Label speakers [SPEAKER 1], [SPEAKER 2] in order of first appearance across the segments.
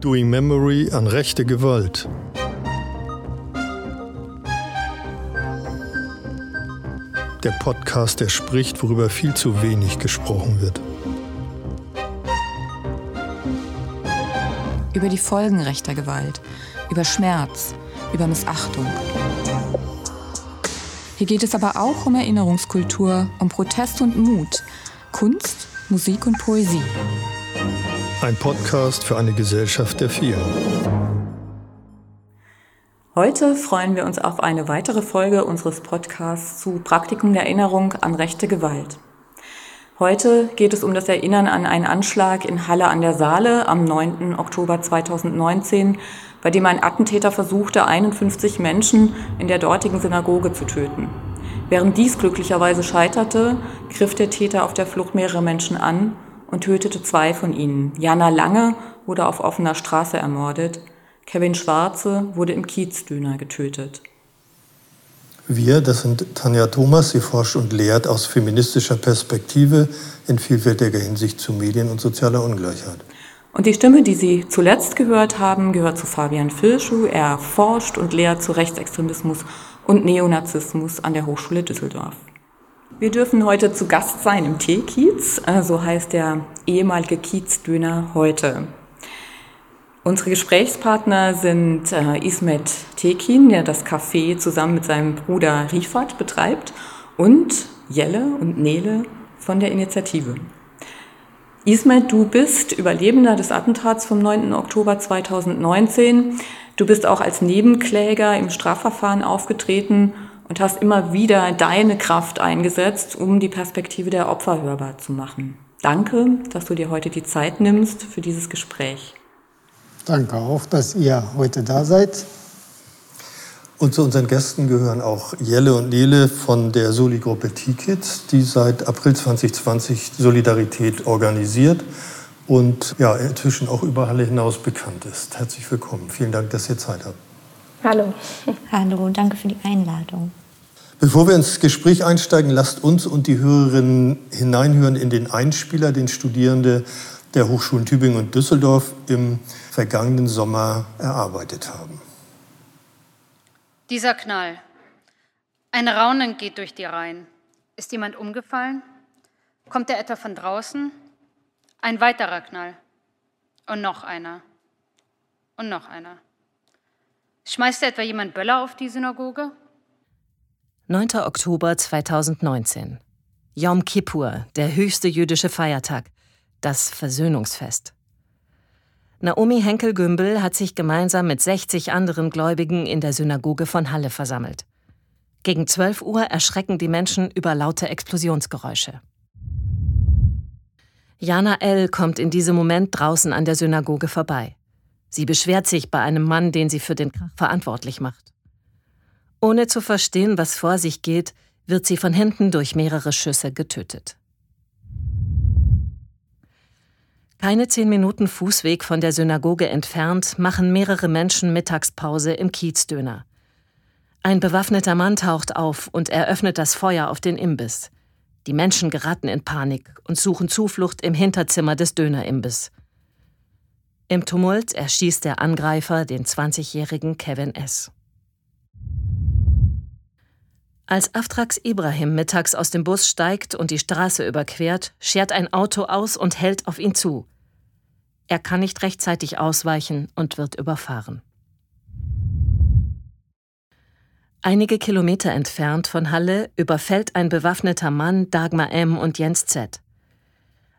[SPEAKER 1] Doing Memory an rechte Gewalt. Der Podcast, der spricht, worüber viel zu wenig gesprochen wird.
[SPEAKER 2] Über die Folgen rechter Gewalt, über Schmerz, über Missachtung. Hier geht es aber auch um Erinnerungskultur, um Protest und Mut, Kunst, Musik und Poesie.
[SPEAKER 1] Ein Podcast für eine Gesellschaft der vielen.
[SPEAKER 2] Heute freuen wir uns auf eine weitere Folge unseres Podcasts zu Praktikum der Erinnerung an rechte Gewalt. Heute geht es um das Erinnern an einen Anschlag in Halle an der Saale am 9. Oktober 2019, bei dem ein Attentäter versuchte, 51 Menschen in der dortigen Synagoge zu töten. Während dies glücklicherweise scheiterte, griff der Täter auf der Flucht mehrere Menschen an und tötete zwei von ihnen. Jana Lange wurde auf offener Straße ermordet. Kevin Schwarze wurde im Kiezdüner getötet.
[SPEAKER 1] Wir, das sind Tanja Thomas, sie forscht und lehrt aus feministischer Perspektive in vielfältiger Hinsicht zu Medien und sozialer Ungleichheit.
[SPEAKER 2] Und die Stimme, die Sie zuletzt gehört haben, gehört zu Fabian Filschuh. Er forscht und lehrt zu Rechtsextremismus und Neonazismus an der Hochschule Düsseldorf. Wir dürfen heute zu Gast sein im Teekiez, so heißt der ehemalige Kiezdöner heute. Unsere Gesprächspartner sind äh, Ismet Tekin, der das Café zusammen mit seinem Bruder Rifat betreibt, und Jelle und Nele von der Initiative. Ismet, du bist Überlebender des Attentats vom 9. Oktober 2019. Du bist auch als Nebenkläger im Strafverfahren aufgetreten und hast immer wieder deine Kraft eingesetzt, um die Perspektive der Opfer hörbar zu machen. Danke, dass du dir heute die Zeit nimmst für dieses Gespräch.
[SPEAKER 3] Danke auch, dass ihr heute da seid.
[SPEAKER 1] Und zu unseren Gästen gehören auch Jelle und Nele von der Soli-Gruppe T-Kids, die seit April 2020 Solidarität organisiert und ja, inzwischen auch über Halle hinaus bekannt ist. Herzlich willkommen. Vielen Dank, dass ihr Zeit habt.
[SPEAKER 4] Hallo.
[SPEAKER 5] Hallo, danke für die Einladung.
[SPEAKER 1] Bevor wir ins Gespräch einsteigen, lasst uns und die Hörerinnen hineinhören in den Einspieler, den Studierende der Hochschulen Tübingen und Düsseldorf im vergangenen Sommer erarbeitet haben.
[SPEAKER 4] Dieser Knall. Ein Raunen geht durch die Reihen. Ist jemand umgefallen? Kommt er etwa von draußen? Ein weiterer Knall. Und noch einer. Und noch einer. Schmeißt etwa jemand Böller auf die Synagoge?
[SPEAKER 6] 9. Oktober 2019. Yom Kippur, der höchste jüdische Feiertag, das Versöhnungsfest. Naomi Henkel-Gümbel hat sich gemeinsam mit 60 anderen Gläubigen in der Synagoge von Halle versammelt. Gegen 12 Uhr erschrecken die Menschen über laute Explosionsgeräusche. Jana L. kommt in diesem Moment draußen an der Synagoge vorbei. Sie beschwert sich bei einem Mann, den sie für den Krach verantwortlich macht. Ohne zu verstehen, was vor sich geht, wird sie von hinten durch mehrere Schüsse getötet. Keine zehn Minuten Fußweg von der Synagoge entfernt machen mehrere Menschen Mittagspause im Kiezdöner. Ein bewaffneter Mann taucht auf und eröffnet das Feuer auf den Imbiss. Die Menschen geraten in Panik und suchen Zuflucht im Hinterzimmer des Dönerimbiss. Im Tumult erschießt der Angreifer den 20-jährigen Kevin S. Als Aftrax Ibrahim mittags aus dem Bus steigt und die Straße überquert, schert ein Auto aus und hält auf ihn zu. Er kann nicht rechtzeitig ausweichen und wird überfahren. Einige Kilometer entfernt von Halle überfällt ein bewaffneter Mann Dagmar M. und Jens Z.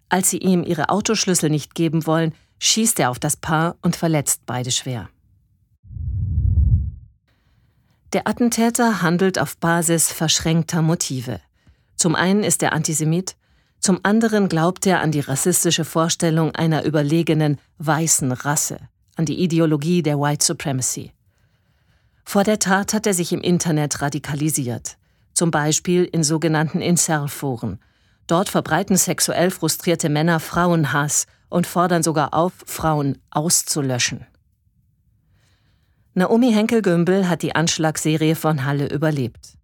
[SPEAKER 6] Als sie ihm ihre Autoschlüssel nicht geben wollen, schießt er auf das Paar und verletzt beide schwer. Der Attentäter handelt auf Basis verschränkter Motive. Zum einen ist er Antisemit, zum anderen glaubt er an die rassistische Vorstellung einer überlegenen weißen Rasse, an die Ideologie der White Supremacy. Vor der Tat hat er sich im Internet radikalisiert, zum Beispiel in sogenannten Incel-Foren. Dort verbreiten sexuell frustrierte Männer Frauenhass und fordern sogar auf, Frauen auszulöschen. Naomi Henkel-Gümbel hat die Anschlagsserie von Halle überlebt.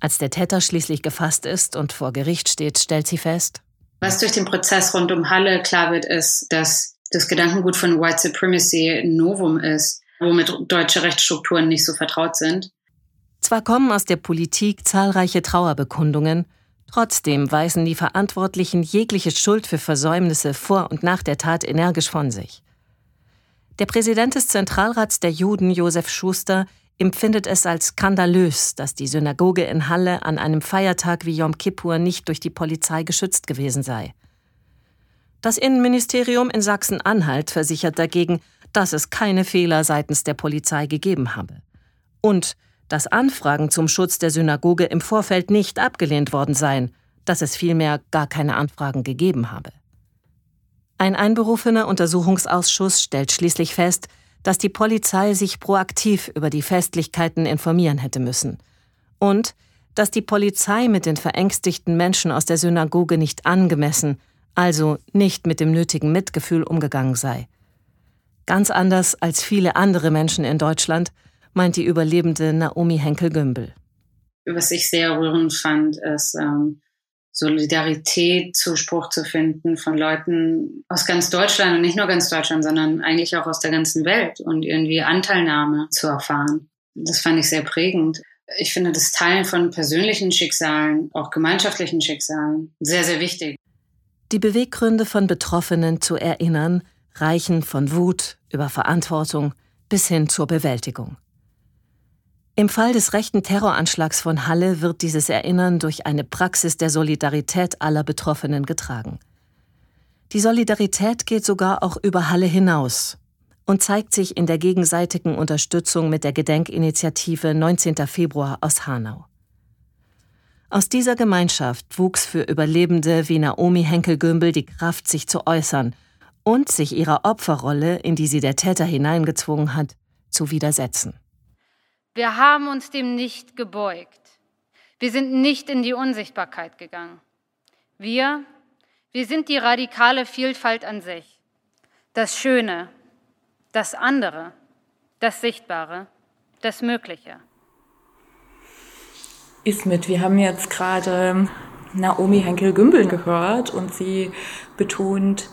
[SPEAKER 6] Als der Täter schließlich gefasst ist und vor Gericht steht, stellt sie fest,
[SPEAKER 4] was durch den Prozess rund um Halle klar wird, ist, dass das Gedankengut von White Supremacy ein Novum ist, womit deutsche Rechtsstrukturen nicht so vertraut sind.
[SPEAKER 6] Zwar kommen aus der Politik zahlreiche Trauerbekundungen, trotzdem weisen die Verantwortlichen jegliche Schuld für Versäumnisse vor und nach der Tat energisch von sich. Der Präsident des Zentralrats der Juden, Josef Schuster, empfindet es als skandalös, dass die Synagoge in Halle an einem Feiertag wie Yom Kippur nicht durch die Polizei geschützt gewesen sei. Das Innenministerium in Sachsen-Anhalt versichert dagegen, dass es keine Fehler seitens der Polizei gegeben habe. Und dass Anfragen zum Schutz der Synagoge im Vorfeld nicht abgelehnt worden seien, dass es vielmehr gar keine Anfragen gegeben habe. Ein einberufener Untersuchungsausschuss stellt schließlich fest, dass die Polizei sich proaktiv über die Festlichkeiten informieren hätte müssen und dass die Polizei mit den verängstigten Menschen aus der Synagoge nicht angemessen, also nicht mit dem nötigen Mitgefühl umgegangen sei. Ganz anders als viele andere Menschen in Deutschland, meint die Überlebende Naomi Henkel-Gümbel.
[SPEAKER 4] Was ich sehr rührend fand, ist ähm, Solidarität, Zuspruch zu finden von Leuten aus ganz Deutschland und nicht nur ganz Deutschland, sondern eigentlich auch aus der ganzen Welt und irgendwie Anteilnahme zu erfahren. Das fand ich sehr prägend. Ich finde das Teilen von persönlichen Schicksalen, auch gemeinschaftlichen Schicksalen, sehr, sehr wichtig.
[SPEAKER 6] Die Beweggründe von Betroffenen zu erinnern, reichen von Wut über Verantwortung bis hin zur Bewältigung. Im Fall des rechten Terroranschlags von Halle wird dieses Erinnern durch eine Praxis der Solidarität aller Betroffenen getragen. Die Solidarität geht sogar auch über Halle hinaus und zeigt sich in der gegenseitigen Unterstützung mit der Gedenkinitiative 19. Februar aus Hanau. Aus dieser Gemeinschaft wuchs für Überlebende wie Naomi Henkel-Gümbel die Kraft, sich zu äußern und sich ihrer Opferrolle, in die sie der Täter hineingezwungen hat, zu widersetzen.
[SPEAKER 4] Wir haben uns dem nicht gebeugt. Wir sind nicht in die Unsichtbarkeit gegangen. Wir, wir sind die radikale Vielfalt an sich. Das Schöne, das andere, das Sichtbare, das Mögliche.
[SPEAKER 2] Ismit, wir haben jetzt gerade Naomi Henkel-Gümbel gehört und sie betont,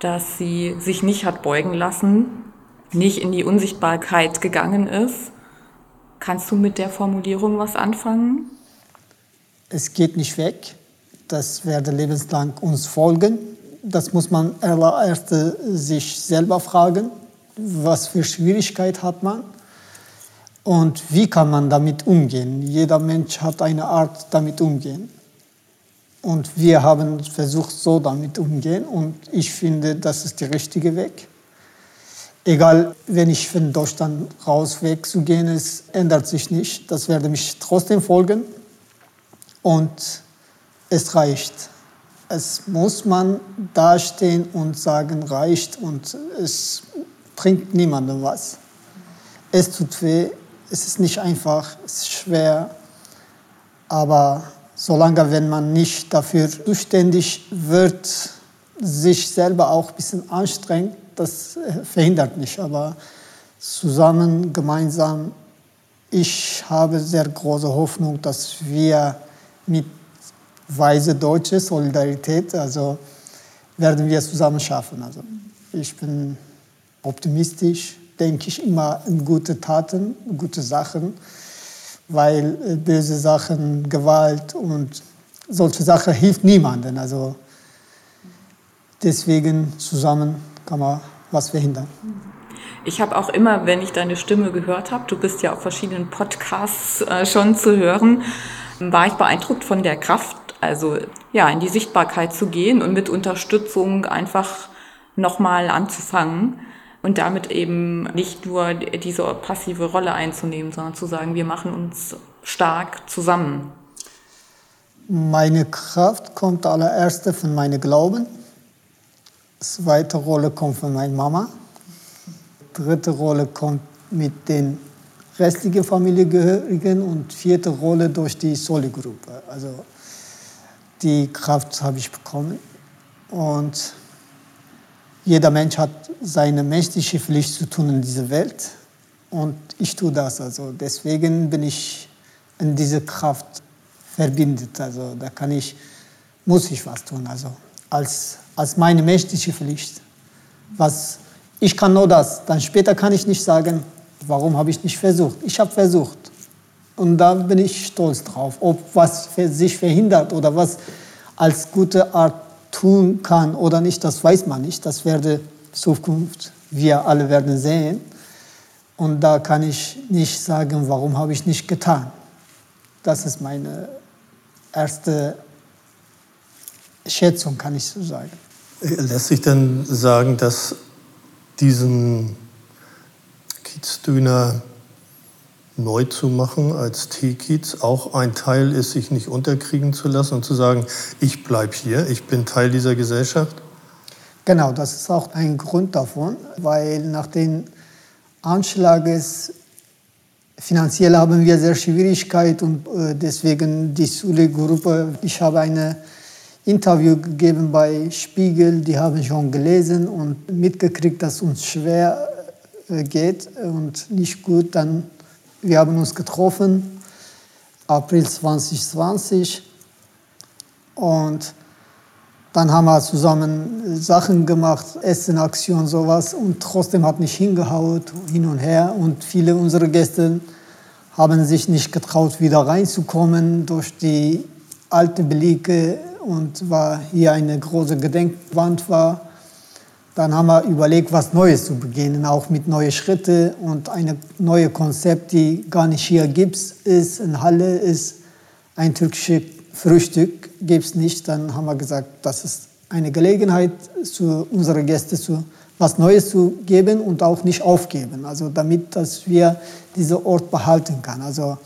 [SPEAKER 2] dass sie sich nicht hat beugen lassen, nicht in die Unsichtbarkeit gegangen ist Kannst du mit der Formulierung was anfangen?
[SPEAKER 3] Es geht nicht weg. Das werde lebenslang uns folgen. Das muss man erst sich selber fragen. Was für Schwierigkeit hat man? Und wie kann man damit umgehen? Jeder Mensch hat eine Art, damit umgehen. Und wir haben versucht, so damit umgehen. Und ich finde, das ist der richtige Weg egal, wenn ich von Deutschland raus wegzugehen, es ändert sich nicht. Das werde mich trotzdem folgen. Und es reicht. Es muss man dastehen und sagen, reicht und es bringt niemandem was. Es tut weh, es ist nicht einfach, es ist schwer, aber solange wenn man nicht dafür zuständig wird, sich selber auch ein bisschen anstrengt, das äh, verhindert nicht. Aber zusammen, gemeinsam, ich habe sehr große Hoffnung, dass wir mit weise deutsche Solidarität, also werden wir zusammen schaffen. Also ich bin optimistisch, denke ich immer in gute Taten, gute Sachen, weil äh, böse Sachen, Gewalt und solche Sachen hilft niemandem. Also deswegen zusammen kann man was verhindern.
[SPEAKER 2] Ich habe auch immer, wenn ich deine Stimme gehört habe, du bist ja auf verschiedenen Podcasts äh, schon zu hören, war ich beeindruckt von der Kraft, also ja, in die Sichtbarkeit zu gehen und mit Unterstützung einfach nochmal anzufangen und damit eben nicht nur diese passive Rolle einzunehmen, sondern zu sagen, wir machen uns stark zusammen.
[SPEAKER 3] Meine Kraft kommt allererst von meinem Glauben Zweite Rolle kommt von meiner Mama. Dritte Rolle kommt mit den restlichen Familiengehörigen und vierte Rolle durch die Soli-Gruppe. Also die Kraft habe ich bekommen. Und jeder Mensch hat seine menschliche Pflicht zu tun in dieser Welt. Und ich tue das. Also deswegen bin ich in diese Kraft verbindet. Also da kann ich, muss ich was tun. Also als als meine menschliche Pflicht. Was, ich kann nur das. Dann später kann ich nicht sagen, warum habe ich nicht versucht. Ich habe versucht. Und da bin ich stolz drauf. Ob was sich verhindert oder was als gute Art tun kann oder nicht, das weiß man nicht. Das werde Zukunft, wir alle werden sehen. Und da kann ich nicht sagen, warum habe ich nicht getan. Das ist meine erste Schätzung, kann ich so sagen.
[SPEAKER 1] Lässt sich denn sagen, dass diesen Kiezdöner neu zu machen als T-Kiez auch ein Teil ist, sich nicht unterkriegen zu lassen und zu sagen, ich bleibe hier, ich bin Teil dieser Gesellschaft?
[SPEAKER 3] Genau, das ist auch ein Grund davon, weil nach den Anschlages finanziell haben wir sehr Schwierigkeiten und äh, deswegen die Sule-Gruppe, ich habe ein Interview gegeben bei Spiegel, die haben schon gelesen und mitgekriegt, dass uns schwer äh, geht und nicht gut, dann wir haben uns getroffen, April 2020. Und dann haben wir zusammen Sachen gemacht, Essenaktion, sowas. Und trotzdem hat nicht hingehauen, hin und her. Und viele unserer Gäste haben sich nicht getraut, wieder reinzukommen durch die alten Belege und war hier eine große Gedenkwand war. Dann haben wir überlegt, was Neues zu beginnen, auch mit neuen Schritten und ein neues Konzept, die gar nicht hier gibt, ist in Halle, ist ein türkisches Frühstück, gibt es nicht. Dann haben wir gesagt, das ist eine Gelegenheit, zu unseren Gästen zu, was Neues zu geben und auch nicht aufgeben. Also damit, dass wir diesen Ort behalten können. Also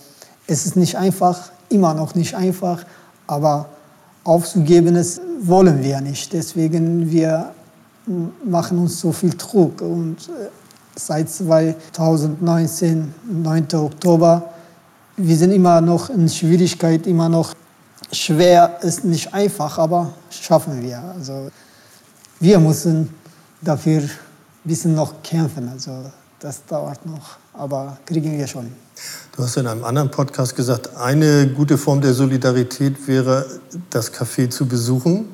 [SPEAKER 3] es ist nicht einfach, immer noch nicht einfach, aber aufzugeben, das wollen wir nicht. Deswegen wir machen uns so viel Druck. Und äh, seit 2019, 9. Oktober, wir sind immer noch in Schwierigkeit, immer noch schwer, ist nicht einfach, aber schaffen wir. Also wir müssen dafür ein bisschen noch kämpfen. Also das dauert noch, aber kriegen wir schon.
[SPEAKER 1] Du hast in einem anderen Podcast gesagt, eine gute Form der Solidarität wäre, das Café zu besuchen.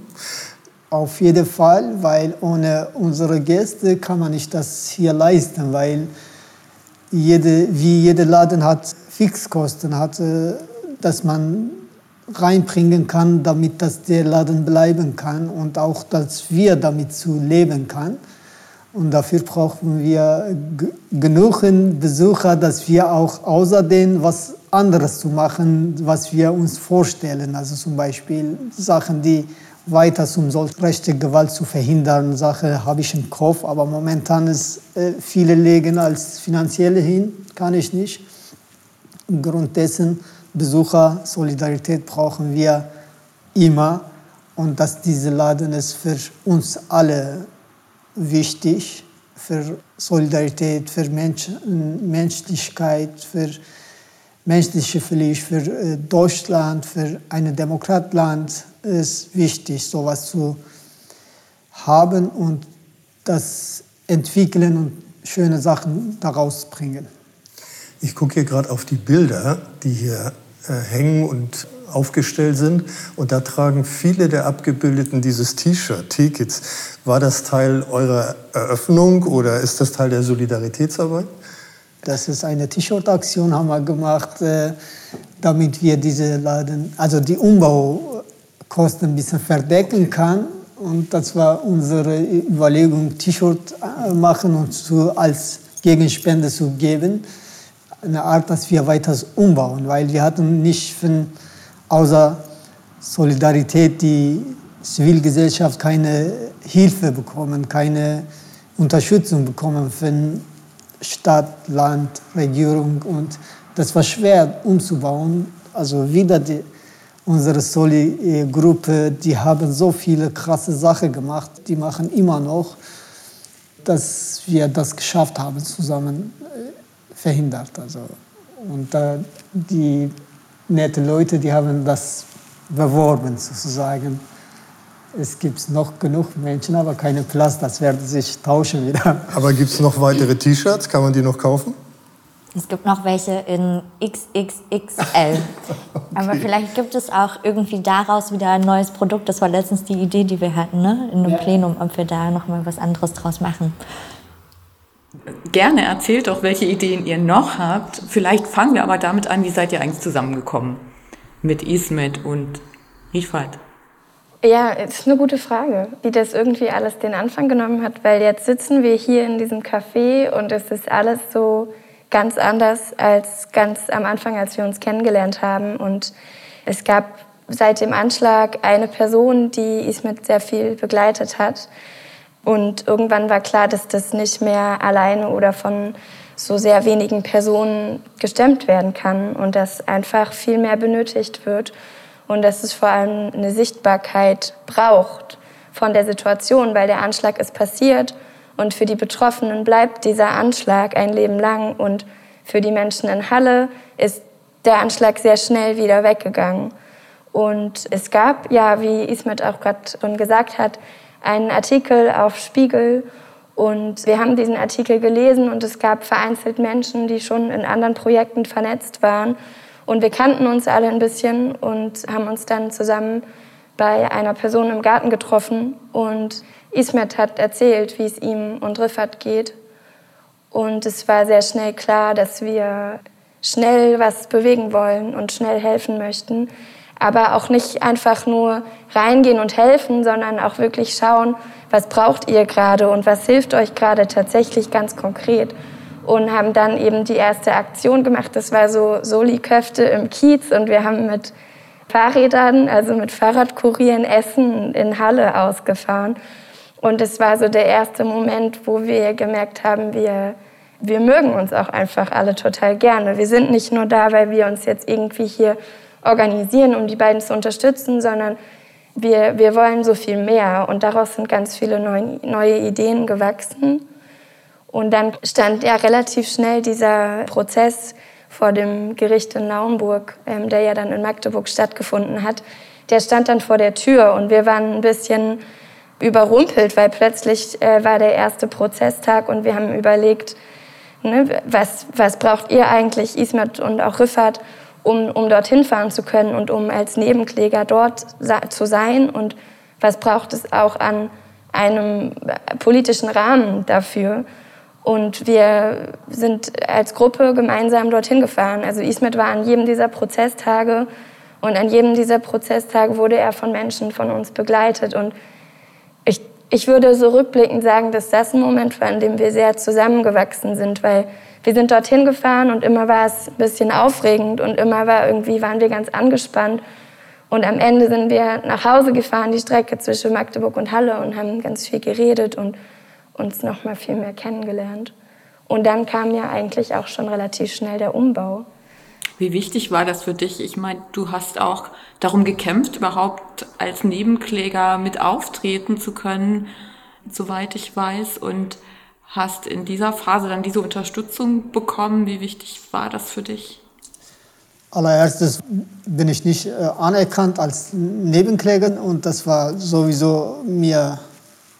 [SPEAKER 3] Auf jeden Fall, weil ohne unsere Gäste kann man nicht das hier leisten, weil jede, wie jeder Laden hat Fixkosten, hat, äh, dass man reinbringen kann, damit das der Laden bleiben kann und auch, dass wir damit zu leben kann. Und dafür brauchen wir genug Besucher, dass wir auch außerdem was anderes zu machen, was wir uns vorstellen. Also zum Beispiel Sachen, die weiter zum rechte Gewalt zu verhindern, Sache habe ich im Kopf, aber momentan ist äh, viele legen als finanzielle hin, kann ich nicht. Grund dessen Besucher Solidarität brauchen wir immer und dass diese Laden ist für uns alle wichtig für Solidarität, für Mensch, Menschlichkeit, für menschliche Pflicht, für äh, Deutschland, für ein Demokratland ist wichtig, sowas zu haben und das entwickeln und schöne Sachen daraus bringen.
[SPEAKER 1] Ich gucke hier gerade auf die Bilder, die hier äh, hängen und aufgestellt sind. Und da tragen viele der Abgebildeten dieses T-Shirt, T-Kids. War das Teil eurer Eröffnung oder ist das Teil der Solidaritätsarbeit?
[SPEAKER 3] Das ist eine T-Shirt-Aktion, haben wir gemacht, äh, damit wir diese Laden, also die Umbaukosten ein bisschen verdecken kann. Und das war unsere Überlegung, T-Shirt äh, machen und zu, als Gegenspende zu geben. Eine Art, dass wir weiter umbauen, weil wir hatten nicht von, außer Solidarität die Zivilgesellschaft keine Hilfe bekommen, keine Unterstützung bekommen von Stadt, Land, Regierung und das war schwer umzubauen. Also wieder die, unsere Soli-Gruppe, die haben so viele krasse Sachen gemacht, die machen immer noch, dass wir das geschafft haben, zusammen äh, verhindert. Also, und äh, die nette Leute, die haben das beworben sozusagen. Es gibt noch genug Menschen, aber keinen Platz. Das werden sich tauschen wieder.
[SPEAKER 1] Aber gibt es noch weitere T-Shirts? Kann man die noch kaufen?
[SPEAKER 5] Es gibt noch welche in XXXL. okay. Aber vielleicht gibt es auch irgendwie daraus wieder ein neues Produkt. Das war letztens die Idee, die wir hatten, ne? in einem ja. Plenum, ob wir da noch mal was anderes draus machen.
[SPEAKER 2] Gerne erzählt doch, welche Ideen ihr noch habt. Vielleicht fangen wir aber damit an, wie seid ihr eigentlich zusammengekommen mit Ismet und Rifat?
[SPEAKER 7] Ja, es ist eine gute Frage, wie das irgendwie alles den Anfang genommen hat, weil jetzt sitzen wir hier in diesem Café und es ist alles so ganz anders als ganz am Anfang, als wir uns kennengelernt haben. Und es gab seit dem Anschlag eine Person, die Ismet sehr viel begleitet hat. Und irgendwann war klar, dass das nicht mehr alleine oder von so sehr wenigen Personen gestemmt werden kann und dass einfach viel mehr benötigt wird und dass es vor allem eine Sichtbarkeit braucht von der Situation, weil der Anschlag ist passiert und für die Betroffenen bleibt dieser Anschlag ein Leben lang. Und für die Menschen in Halle ist der Anschlag sehr schnell wieder weggegangen. Und es gab, ja, wie Ismet auch gerade schon gesagt hat, einen Artikel auf Spiegel. Und wir haben diesen Artikel gelesen und es gab vereinzelt Menschen, die schon in anderen Projekten vernetzt waren. Und wir kannten uns alle ein bisschen und haben uns dann zusammen bei einer Person im Garten getroffen. Und Ismet hat erzählt, wie es ihm und Riffat geht. Und es war sehr schnell klar, dass wir schnell was bewegen wollen und schnell helfen möchten. Aber auch nicht einfach nur reingehen und helfen, sondern auch wirklich schauen, was braucht ihr gerade und was hilft euch gerade tatsächlich ganz konkret. Und haben dann eben die erste Aktion gemacht. Das war so Soli-Köfte im Kiez und wir haben mit Fahrrädern, also mit Fahrradkurieren Essen in Halle ausgefahren und es war so der erste Moment, wo wir gemerkt haben, wir, wir mögen uns auch einfach alle total gerne. Wir sind nicht nur da, weil wir uns jetzt irgendwie hier organisieren, um die beiden zu unterstützen, sondern wir, wir wollen so viel mehr. Und daraus sind ganz viele neue, neue Ideen gewachsen. Und dann stand ja relativ schnell dieser Prozess vor dem Gericht in Naumburg, ähm, der ja dann in Magdeburg stattgefunden hat. Der stand dann vor der Tür und wir waren ein bisschen überrumpelt, weil plötzlich äh, war der erste Prozesstag und wir haben überlegt, ne, was, was braucht ihr eigentlich, Ismet und auch Riffat, um, um dorthin fahren zu können und um als Nebenkläger dort zu sein und was braucht es auch an einem politischen Rahmen dafür. Und wir sind als Gruppe gemeinsam dorthin gefahren. Also Ismet war an jedem dieser Prozesstage und an jedem dieser Prozesstage wurde er von Menschen von uns begleitet. Und ich, ich würde so rückblickend sagen, dass das ein Moment war, in dem wir sehr zusammengewachsen sind, weil wir sind dorthin gefahren und immer war es ein bisschen aufregend und immer war irgendwie waren wir ganz angespannt. Und am Ende sind wir nach Hause gefahren, die Strecke zwischen Magdeburg und Halle und haben ganz viel geredet und uns noch mal viel mehr kennengelernt. Und dann kam ja eigentlich auch schon relativ schnell der Umbau.
[SPEAKER 2] Wie wichtig war das für dich? Ich meine, du hast auch darum gekämpft, überhaupt als Nebenkläger mit auftreten zu können, soweit ich weiß, und hast in dieser Phase dann diese Unterstützung bekommen. Wie wichtig war das für dich?
[SPEAKER 3] Allererstes bin ich nicht äh, anerkannt als Nebenkläger und das war sowieso mir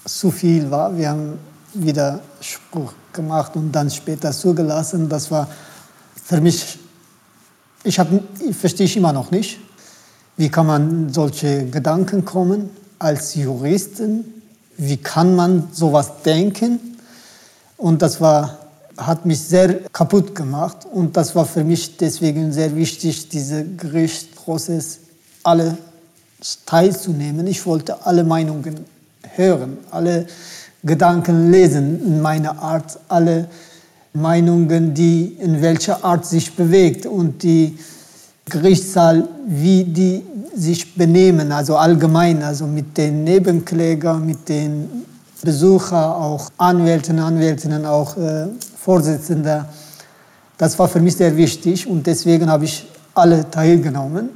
[SPEAKER 3] zu viel war. Wir haben wieder Spruch gemacht und dann später zugelassen. Das war für mich ich, hab, verstehe ich immer noch nicht, wie kann man solche Gedanken kommen als Juristen? Wie kann man sowas denken? Und das war, hat mich sehr kaputt gemacht. Und das war für mich deswegen sehr wichtig, dieser Gerichtsprozess alle teilzunehmen. Ich wollte alle Meinungen hören, alle Gedanken lesen in meiner Art, alle Meinungen, die in welcher Art sich bewegt und die Gerichtssaal, wie die sich benehmen, also allgemein, also mit den Nebenklägern, mit den Besuchern, auch Anwälten, Anwältinnen, auch äh, Vorsitzende. Das war für mich sehr wichtig und deswegen habe ich alle teilgenommen.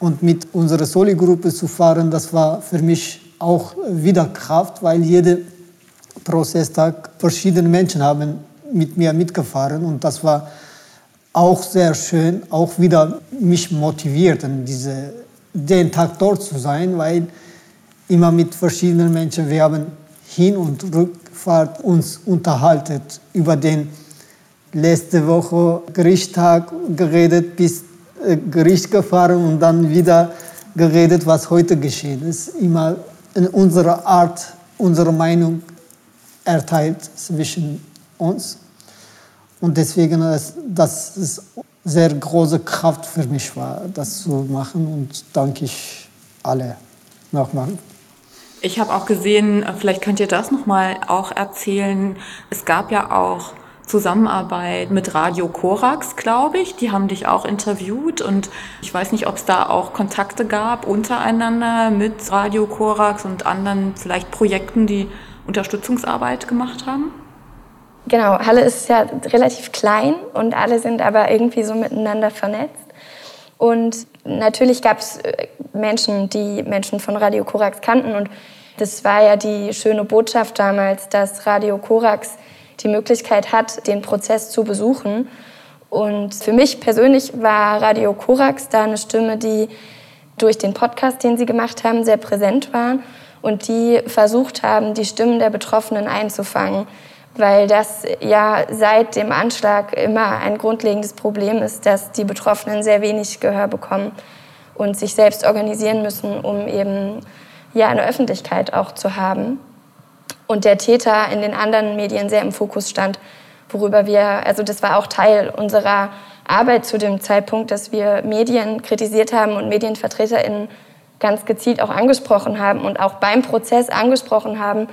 [SPEAKER 3] Und mit unserer Soli-Gruppe zu fahren, das war für mich auch wieder Kraft, weil jeder Prozesstag verschiedene Menschen haben mit mir mitgefahren und das war auch sehr schön, auch wieder mich motiviert, diese, den Tag dort zu sein, weil immer mit verschiedenen Menschen, wir haben Hin- und Rückfahrt uns unterhalten über den letzte Woche Gerichtstag geredet, bis äh, Gericht gefahren und dann wieder geredet, was heute geschehen ist. Immer in unserer Art, unsere Meinung erteilt zwischen uns. Und deswegen, ist das ist sehr große Kraft für mich war, das zu machen und danke ich alle nochmal.
[SPEAKER 2] Ich habe auch gesehen, vielleicht könnt ihr das nochmal auch erzählen. Es gab ja auch Zusammenarbeit mit Radio Korax, glaube ich. Die haben dich auch interviewt und ich weiß nicht, ob es da auch Kontakte gab untereinander mit Radio Korax und anderen vielleicht Projekten, die Unterstützungsarbeit gemacht haben.
[SPEAKER 7] Genau, Halle ist ja relativ klein und alle sind aber irgendwie so miteinander vernetzt. Und natürlich gab es äh, Menschen, die Menschen von Radio Korax kannten. Und das war ja die schöne Botschaft damals, dass Radio Korax die Möglichkeit hat, den Prozess zu besuchen. Und für mich persönlich war Radio Korax da eine Stimme, die durch den Podcast, den sie gemacht haben, sehr präsent war und die versucht haben, die Stimmen der Betroffenen einzufangen weil das ja seit dem Anschlag immer ein grundlegendes Problem ist, dass die Betroffenen sehr wenig Gehör bekommen und sich selbst organisieren müssen, um eben ja eine Öffentlichkeit auch zu haben. Und der Täter in den anderen Medien sehr im Fokus stand, worüber wir, also das war auch Teil unserer Arbeit zu dem Zeitpunkt, dass wir Medien kritisiert haben und MedienvertreterInnen ganz gezielt auch angesprochen haben und auch beim Prozess angesprochen haben,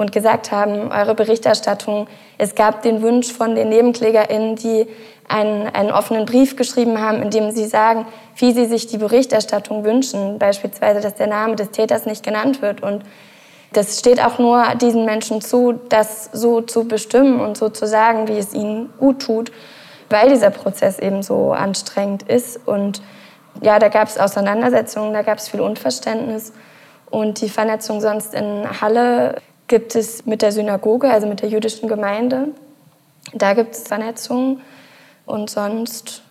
[SPEAKER 7] und gesagt haben, eure Berichterstattung, es gab den Wunsch von den NebenklägerInnen, die einen, einen offenen Brief geschrieben haben, in dem sie sagen, wie sie sich die Berichterstattung wünschen, beispielsweise, dass der Name des Täters nicht genannt wird. Und das steht auch nur diesen Menschen zu, das so zu bestimmen und so zu sagen, wie es ihnen gut tut, weil dieser Prozess eben so anstrengend ist. Und ja, da gab es Auseinandersetzungen, da gab es viel Unverständnis. Und die Vernetzung sonst in Halle gibt es mit der Synagoge, also mit der jüdischen Gemeinde. Da gibt es Vernetzungen und sonst.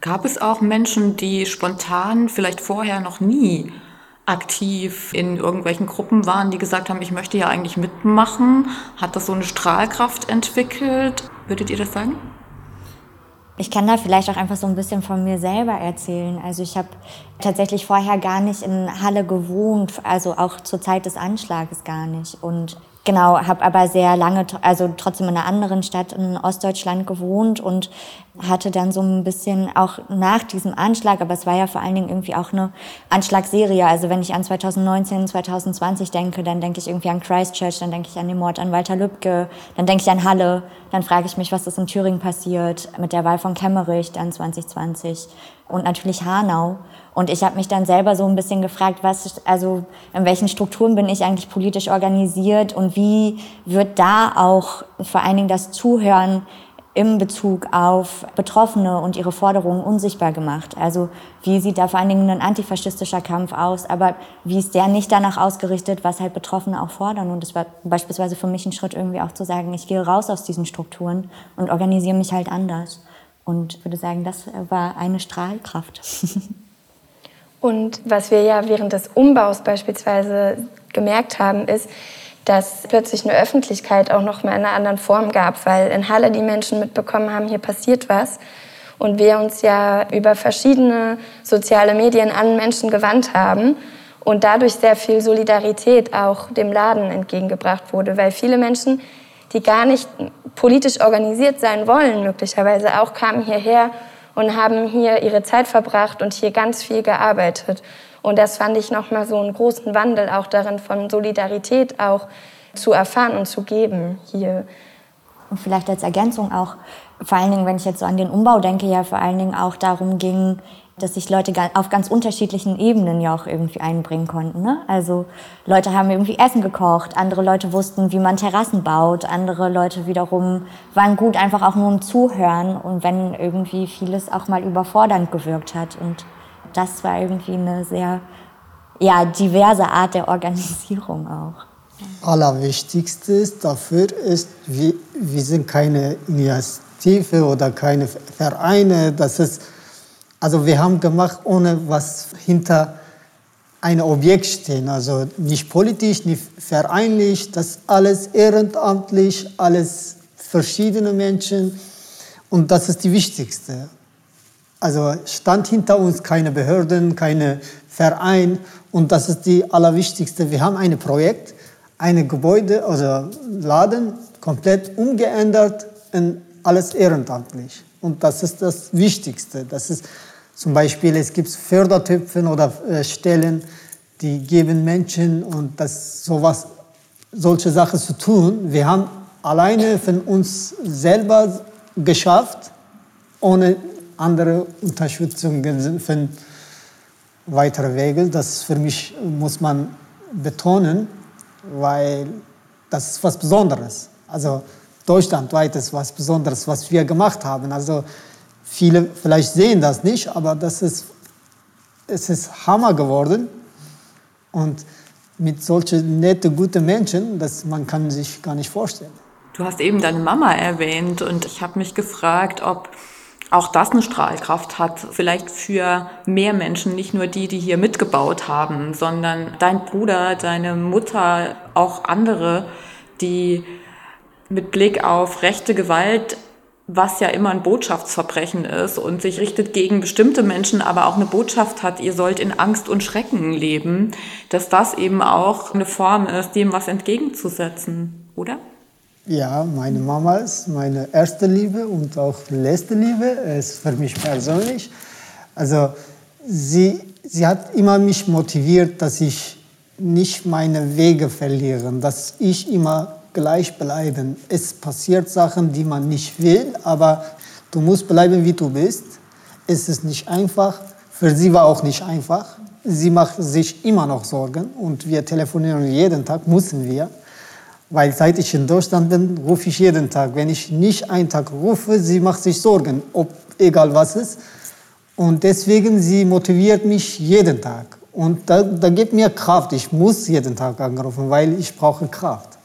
[SPEAKER 2] Gab es auch Menschen, die spontan, vielleicht vorher noch nie aktiv in irgendwelchen Gruppen waren, die gesagt haben, ich möchte ja eigentlich mitmachen? Hat das so eine Strahlkraft entwickelt? Würdet ihr das sagen?
[SPEAKER 5] Ich kann da vielleicht auch einfach so ein bisschen von mir selber erzählen. Also ich habe tatsächlich vorher gar nicht in Halle gewohnt, also auch zur Zeit des Anschlages gar nicht. Und Genau, habe aber sehr lange, also trotzdem in einer anderen Stadt in Ostdeutschland gewohnt und hatte dann so ein bisschen auch nach diesem Anschlag, aber es war ja vor allen Dingen irgendwie auch eine Anschlagsserie. Also wenn ich an 2019, 2020 denke, dann denke ich irgendwie an Christchurch, dann denke ich an den Mord an Walter Lübcke, dann denke ich an Halle, dann frage ich mich, was ist in Thüringen passiert mit der Wahl von Kemmerich dann 2020 und natürlich Hanau. Und ich habe mich dann selber so ein bisschen gefragt, was, also in welchen Strukturen bin ich eigentlich politisch organisiert und wie wird da auch vor allen Dingen das Zuhören im Bezug auf Betroffene und ihre Forderungen unsichtbar gemacht. Also wie sieht da vor allen Dingen ein antifaschistischer Kampf aus, aber wie ist der nicht danach ausgerichtet, was halt Betroffene auch fordern. Und es war beispielsweise für mich ein Schritt irgendwie auch zu sagen, ich gehe raus aus diesen Strukturen und organisiere mich halt anders. Und würde sagen, das war eine Strahlkraft.
[SPEAKER 7] Und was wir ja während des Umbaus beispielsweise gemerkt haben, ist, dass plötzlich eine Öffentlichkeit auch noch mal in einer anderen Form gab, weil in Halle die Menschen mitbekommen haben, hier passiert was. Und wir uns ja über verschiedene soziale Medien an Menschen gewandt haben und dadurch sehr viel Solidarität auch dem Laden entgegengebracht wurde, weil viele Menschen, die gar nicht politisch organisiert sein wollen, möglicherweise auch kamen hierher und haben hier ihre Zeit verbracht und hier ganz viel gearbeitet. Und das fand ich nochmal so einen großen Wandel auch darin, von Solidarität auch zu erfahren und zu geben hier.
[SPEAKER 5] Und vielleicht als Ergänzung auch, vor allen Dingen, wenn ich jetzt so an den Umbau denke, ja vor allen Dingen auch darum ging, dass sich Leute auf ganz unterschiedlichen Ebenen ja auch irgendwie einbringen konnten. Ne? Also Leute haben irgendwie Essen gekocht, andere Leute wussten, wie man Terrassen baut, andere Leute wiederum waren gut einfach auch nur im Zuhören und wenn irgendwie vieles auch mal überfordernd gewirkt hat. Und das war irgendwie eine sehr ja, diverse Art der Organisierung auch.
[SPEAKER 3] Allerwichtigste dafür ist, wir, wir sind keine Initiative oder keine Vereine, das ist also wir haben gemacht, ohne was hinter einem Objekt stehen. Also nicht politisch, nicht vereinlich, das alles ehrenamtlich, alles verschiedene Menschen und das ist die wichtigste. Also stand hinter uns keine Behörden, keine Verein und das ist die allerwichtigste. Wir haben ein Projekt, ein Gebäude, also Laden, komplett umgeändert in alles ehrenamtlich. Und das ist das Wichtigste. Das ist zum Beispiel, es gibt Fördertöpfe oder äh, Stellen, die geben Menschen und das sowas, solche Sachen zu tun. Wir haben alleine von uns selber geschafft, ohne andere Unterstützung von weiteren Wegen. Das für mich muss man betonen, weil das ist was Besonderes. Also deutschlandweit ist was Besonderes, was wir gemacht haben. Also viele vielleicht sehen das nicht, aber das ist, es ist Hammer geworden. Und mit solchen netten, guten Menschen, das man kann sich gar nicht vorstellen.
[SPEAKER 2] Du hast eben deine Mama erwähnt und ich habe mich gefragt, ob auch das eine Strahlkraft hat, vielleicht für mehr Menschen, nicht nur die, die hier mitgebaut haben, sondern dein Bruder, deine Mutter, auch andere, die mit Blick auf rechte Gewalt, was ja immer ein Botschaftsverbrechen ist und sich richtet gegen bestimmte Menschen, aber auch eine Botschaft hat, ihr sollt in Angst und Schrecken leben, dass das eben auch eine Form ist, dem was entgegenzusetzen, oder?
[SPEAKER 3] Ja, meine Mama ist meine erste Liebe und auch letzte Liebe, ist für mich persönlich. Also sie, sie hat immer mich motiviert, dass ich nicht meine Wege verliere, dass ich immer gleich bleiben. Es passiert Sachen, die man nicht will, aber du musst bleiben, wie du bist. Es ist nicht einfach. Für sie war auch nicht einfach. Sie macht sich immer noch Sorgen und wir telefonieren jeden Tag, müssen wir. Weil seit ich in Deutschland bin, rufe ich jeden Tag. Wenn ich nicht einen Tag rufe, sie macht sich Sorgen, ob egal was ist. Und deswegen, sie motiviert mich jeden Tag. Und da, da gibt mir Kraft. Ich muss jeden Tag anrufen, weil ich brauche Kraft.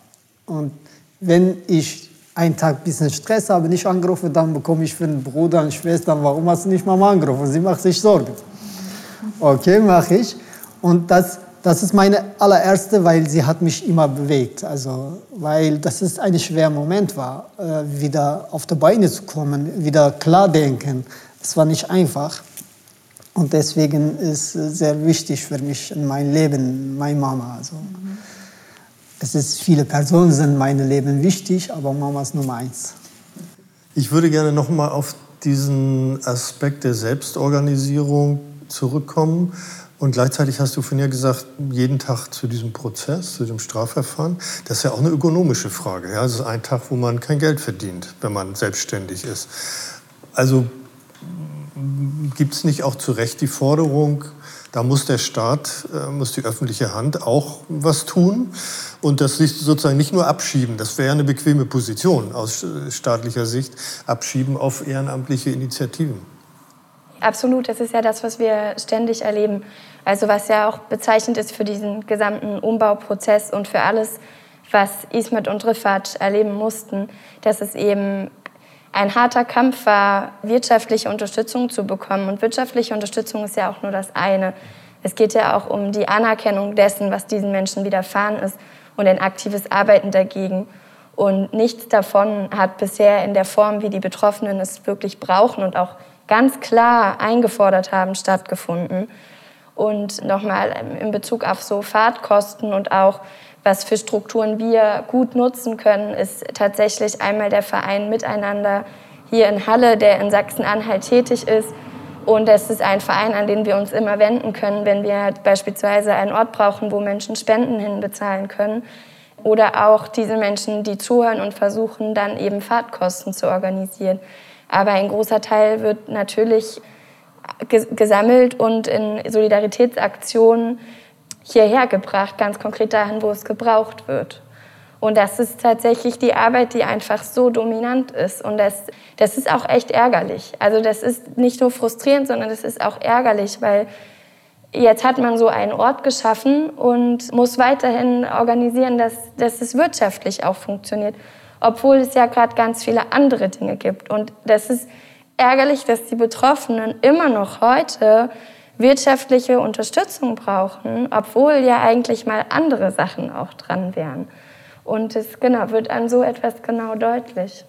[SPEAKER 3] Und wenn ich einen Tag ein bisschen Stress habe, nicht angerufen, dann bekomme ich von Bruder und Schwestern, warum hast du nicht Mama angerufen? Sie macht sich Sorgen. Okay, mache ich. Und das das ist meine allererste, weil sie hat mich immer bewegt. Also, weil das ist ein schwerer Moment war, äh, wieder auf die Beine zu kommen, wieder klar denken. Es war nicht einfach. Und deswegen ist es sehr wichtig für mich in meinem Leben, meine Mama. Also, mhm. Es ist viele Personen sind mein Leben wichtig, aber Mama ist Nummer eins.
[SPEAKER 1] Ich würde gerne noch mal auf diesen Aspekt der Selbstorganisierung zurückkommen. Und gleichzeitig hast du von ja gesagt, jeden Tag zu diesem Prozess, zu dem Strafverfahren, das ist ja auch eine ökonomische Frage. Ja? Das ist ein Tag, wo man kein Geld verdient, wenn man selbstständig ist. Also gibt es nicht auch zu Recht die Forderung, da muss der Staat, äh, muss die öffentliche Hand auch was tun und das sozusagen nicht nur abschieben, das wäre eine bequeme Position aus staatlicher Sicht, abschieben auf ehrenamtliche Initiativen.
[SPEAKER 7] Absolut, das ist ja das, was wir ständig erleben. Also was ja auch bezeichnend ist für diesen gesamten Umbauprozess und für alles, was Ismet und Riffat erleben mussten, dass es eben ein harter Kampf war, wirtschaftliche Unterstützung zu bekommen. Und wirtschaftliche Unterstützung ist ja auch nur das eine. Es geht ja auch um die Anerkennung dessen, was diesen Menschen widerfahren ist und ein aktives Arbeiten dagegen. Und nichts davon hat bisher in der Form, wie die Betroffenen es wirklich brauchen und auch ganz klar eingefordert haben, stattgefunden. Und nochmal in Bezug auf so Fahrtkosten und auch was für Strukturen wir gut nutzen können, ist tatsächlich einmal der Verein Miteinander hier in Halle, der in Sachsen-Anhalt tätig ist. Und es ist ein Verein, an den wir uns immer wenden können, wenn wir beispielsweise einen Ort brauchen, wo Menschen Spenden hinbezahlen können. Oder auch diese Menschen, die zuhören und versuchen, dann eben Fahrtkosten zu organisieren. Aber ein großer Teil wird natürlich gesammelt und in Solidaritätsaktionen hierher gebracht, ganz konkret dahin, wo es gebraucht wird. Und das ist tatsächlich die Arbeit, die einfach so dominant ist. Und das, das ist auch echt ärgerlich. Also das ist nicht nur frustrierend, sondern das ist auch ärgerlich, weil jetzt hat man so einen Ort geschaffen und muss weiterhin organisieren, dass, dass es wirtschaftlich auch funktioniert obwohl es ja gerade ganz viele andere Dinge gibt. Und das ist ärgerlich, dass die Betroffenen immer noch heute wirtschaftliche Unterstützung brauchen, obwohl ja eigentlich mal andere Sachen auch dran wären. Und es genau, wird an so etwas genau deutlich.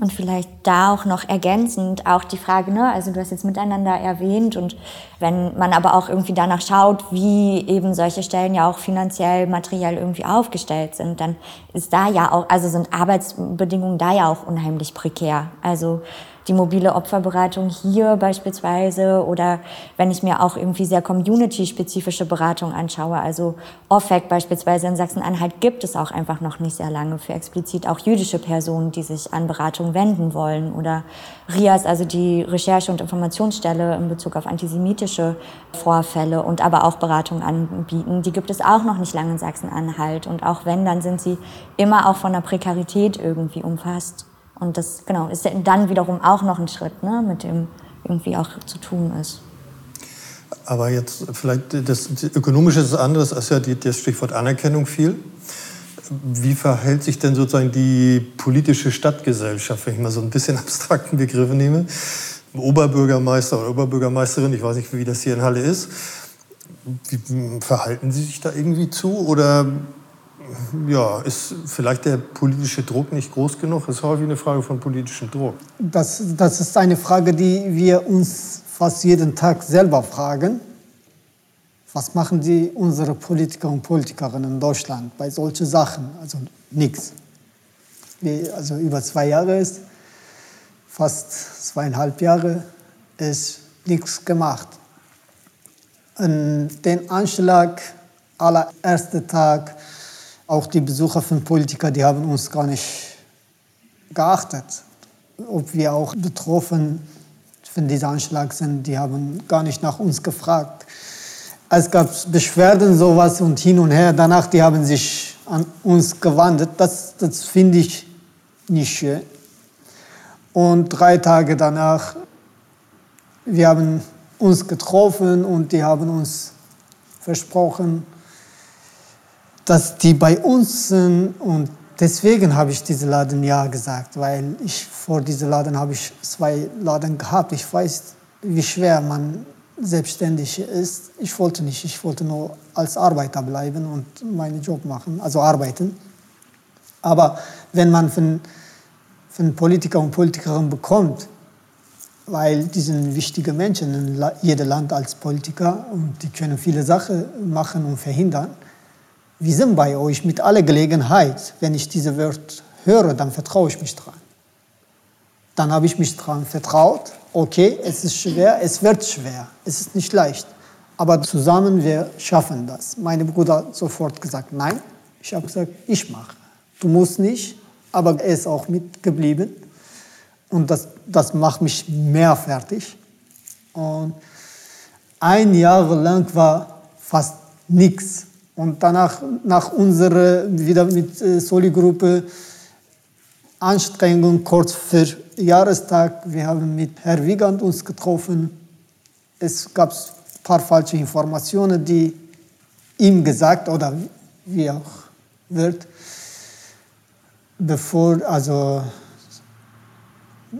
[SPEAKER 5] Und vielleicht da auch noch ergänzend auch die Frage, ne, also du hast jetzt miteinander erwähnt und wenn man aber auch irgendwie danach schaut, wie eben solche Stellen ja auch finanziell, materiell irgendwie aufgestellt sind, dann ist da ja auch, also sind Arbeitsbedingungen da ja auch unheimlich prekär. Also die mobile Opferberatung hier beispielsweise oder wenn ich mir auch irgendwie sehr community-spezifische Beratung anschaue, also OFEC beispielsweise in Sachsen-Anhalt gibt es auch einfach noch nicht sehr lange für explizit auch jüdische Personen, die sich an Beratung wenden wollen. Oder RIAS, also die Recherche- und Informationsstelle in Bezug auf antisemitische Vorfälle und aber auch Beratung anbieten, die gibt es auch noch nicht lange in Sachsen-Anhalt. Und auch wenn, dann sind sie immer auch von der Prekarität irgendwie umfasst. Und das genau ist dann wiederum auch noch ein Schritt, ne, mit dem irgendwie auch zu tun ist.
[SPEAKER 1] Aber jetzt vielleicht das, das Ökonomische ist anderes, als ja die, das Stichwort Anerkennung fiel. Wie verhält sich denn sozusagen die politische Stadtgesellschaft, wenn ich mal so ein bisschen abstrakten Begriffe nehme? Oberbürgermeister oder Oberbürgermeisterin, ich weiß nicht, wie das hier in Halle ist. Wie verhalten Sie sich da irgendwie zu oder ja, ist vielleicht der politische Druck nicht groß genug? Das ist häufig eine Frage von politischem Druck.
[SPEAKER 3] Das, das ist eine Frage, die wir uns fast jeden Tag selber fragen. Was machen die unsere Politiker und Politikerinnen in Deutschland bei solchen Sachen? Also nichts. Also über zwei Jahre ist, fast zweieinhalb Jahre, ist nichts gemacht. Und den Anschlag, allererster Tag, auch die Besucher von Politikern, die haben uns gar nicht geachtet. Ob wir auch betroffen von diesem Anschlag sind, die haben gar nicht nach uns gefragt. Es gab Beschwerden, sowas und hin und her. Danach, die haben sich an uns gewandt. Das, das finde ich nicht schön. Und drei Tage danach, wir haben uns getroffen und die haben uns versprochen, dass die bei uns sind und deswegen habe ich diese Laden ja gesagt, weil ich vor diesem Laden habe ich zwei Laden gehabt. Ich weiß, wie schwer man selbstständig ist. Ich wollte nicht, ich wollte nur als Arbeiter bleiben und meinen Job machen, also arbeiten. Aber wenn man von, von Politiker und Politikerinnen bekommt, weil die sind wichtige Menschen in jedem Land als Politiker und die können viele Sachen machen und verhindern, wir sind bei euch mit aller Gelegenheit. Wenn ich diese Wort höre, dann vertraue ich mich dran. Dann habe ich mich dran vertraut. Okay, es ist schwer, es wird schwer, es ist nicht leicht. Aber zusammen, wir schaffen das. Mein Bruder hat sofort gesagt, nein. Ich habe gesagt, ich mache. Du musst nicht, aber er ist auch mitgeblieben. Und das, das macht mich mehr fertig. Und ein Jahr lang war fast nichts. Und danach, nach unserer, wieder mit äh, Soli-Gruppe, Anstrengung kurz vor Jahrestag, wir haben mit Herrn Wiegand uns getroffen. Es gab ein paar falsche Informationen, die ihm gesagt oder wie auch wird, bevor, also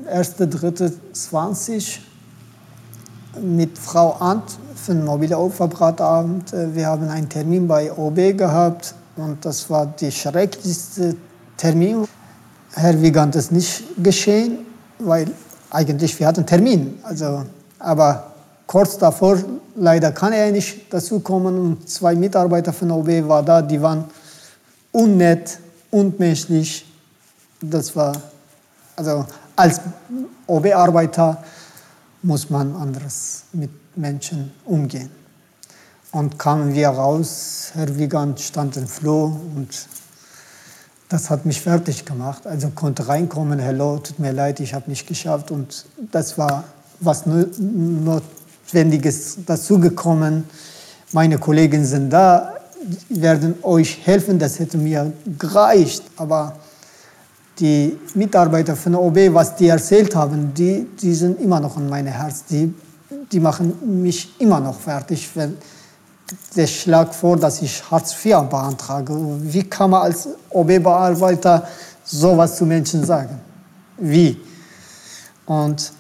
[SPEAKER 3] 1.3.20 mit Frau Ant für den mobile Opferbratabend. Äh, wir haben einen Termin bei OB gehabt und das war der schrecklichste Termin. Herr Wiegand ist nicht geschehen, weil eigentlich wir hatten Termin. Also, aber kurz davor leider kann er nicht dazukommen und zwei Mitarbeiter von OB waren da, die waren unnett, unmenschlich. Das war also als OB-Arbeiter muss man anders mit Menschen umgehen. Und kamen wir raus, Herr Wiegand stand im Floh und das hat mich fertig gemacht. Also konnte reinkommen, hello, tut mir leid, ich habe nicht geschafft. Und das war was Notwendiges dazugekommen. Meine Kollegen sind da, werden euch helfen, das hätte mir gereicht. Aber die Mitarbeiter von OB, was die erzählt haben, die, die sind immer noch in meinem Herz. Die, die machen mich immer noch fertig, wenn der Schlag vor, dass ich Hartz IV beantrage. Wie kann man als OB-Bearbeiter sowas zu Menschen sagen? Wie? Und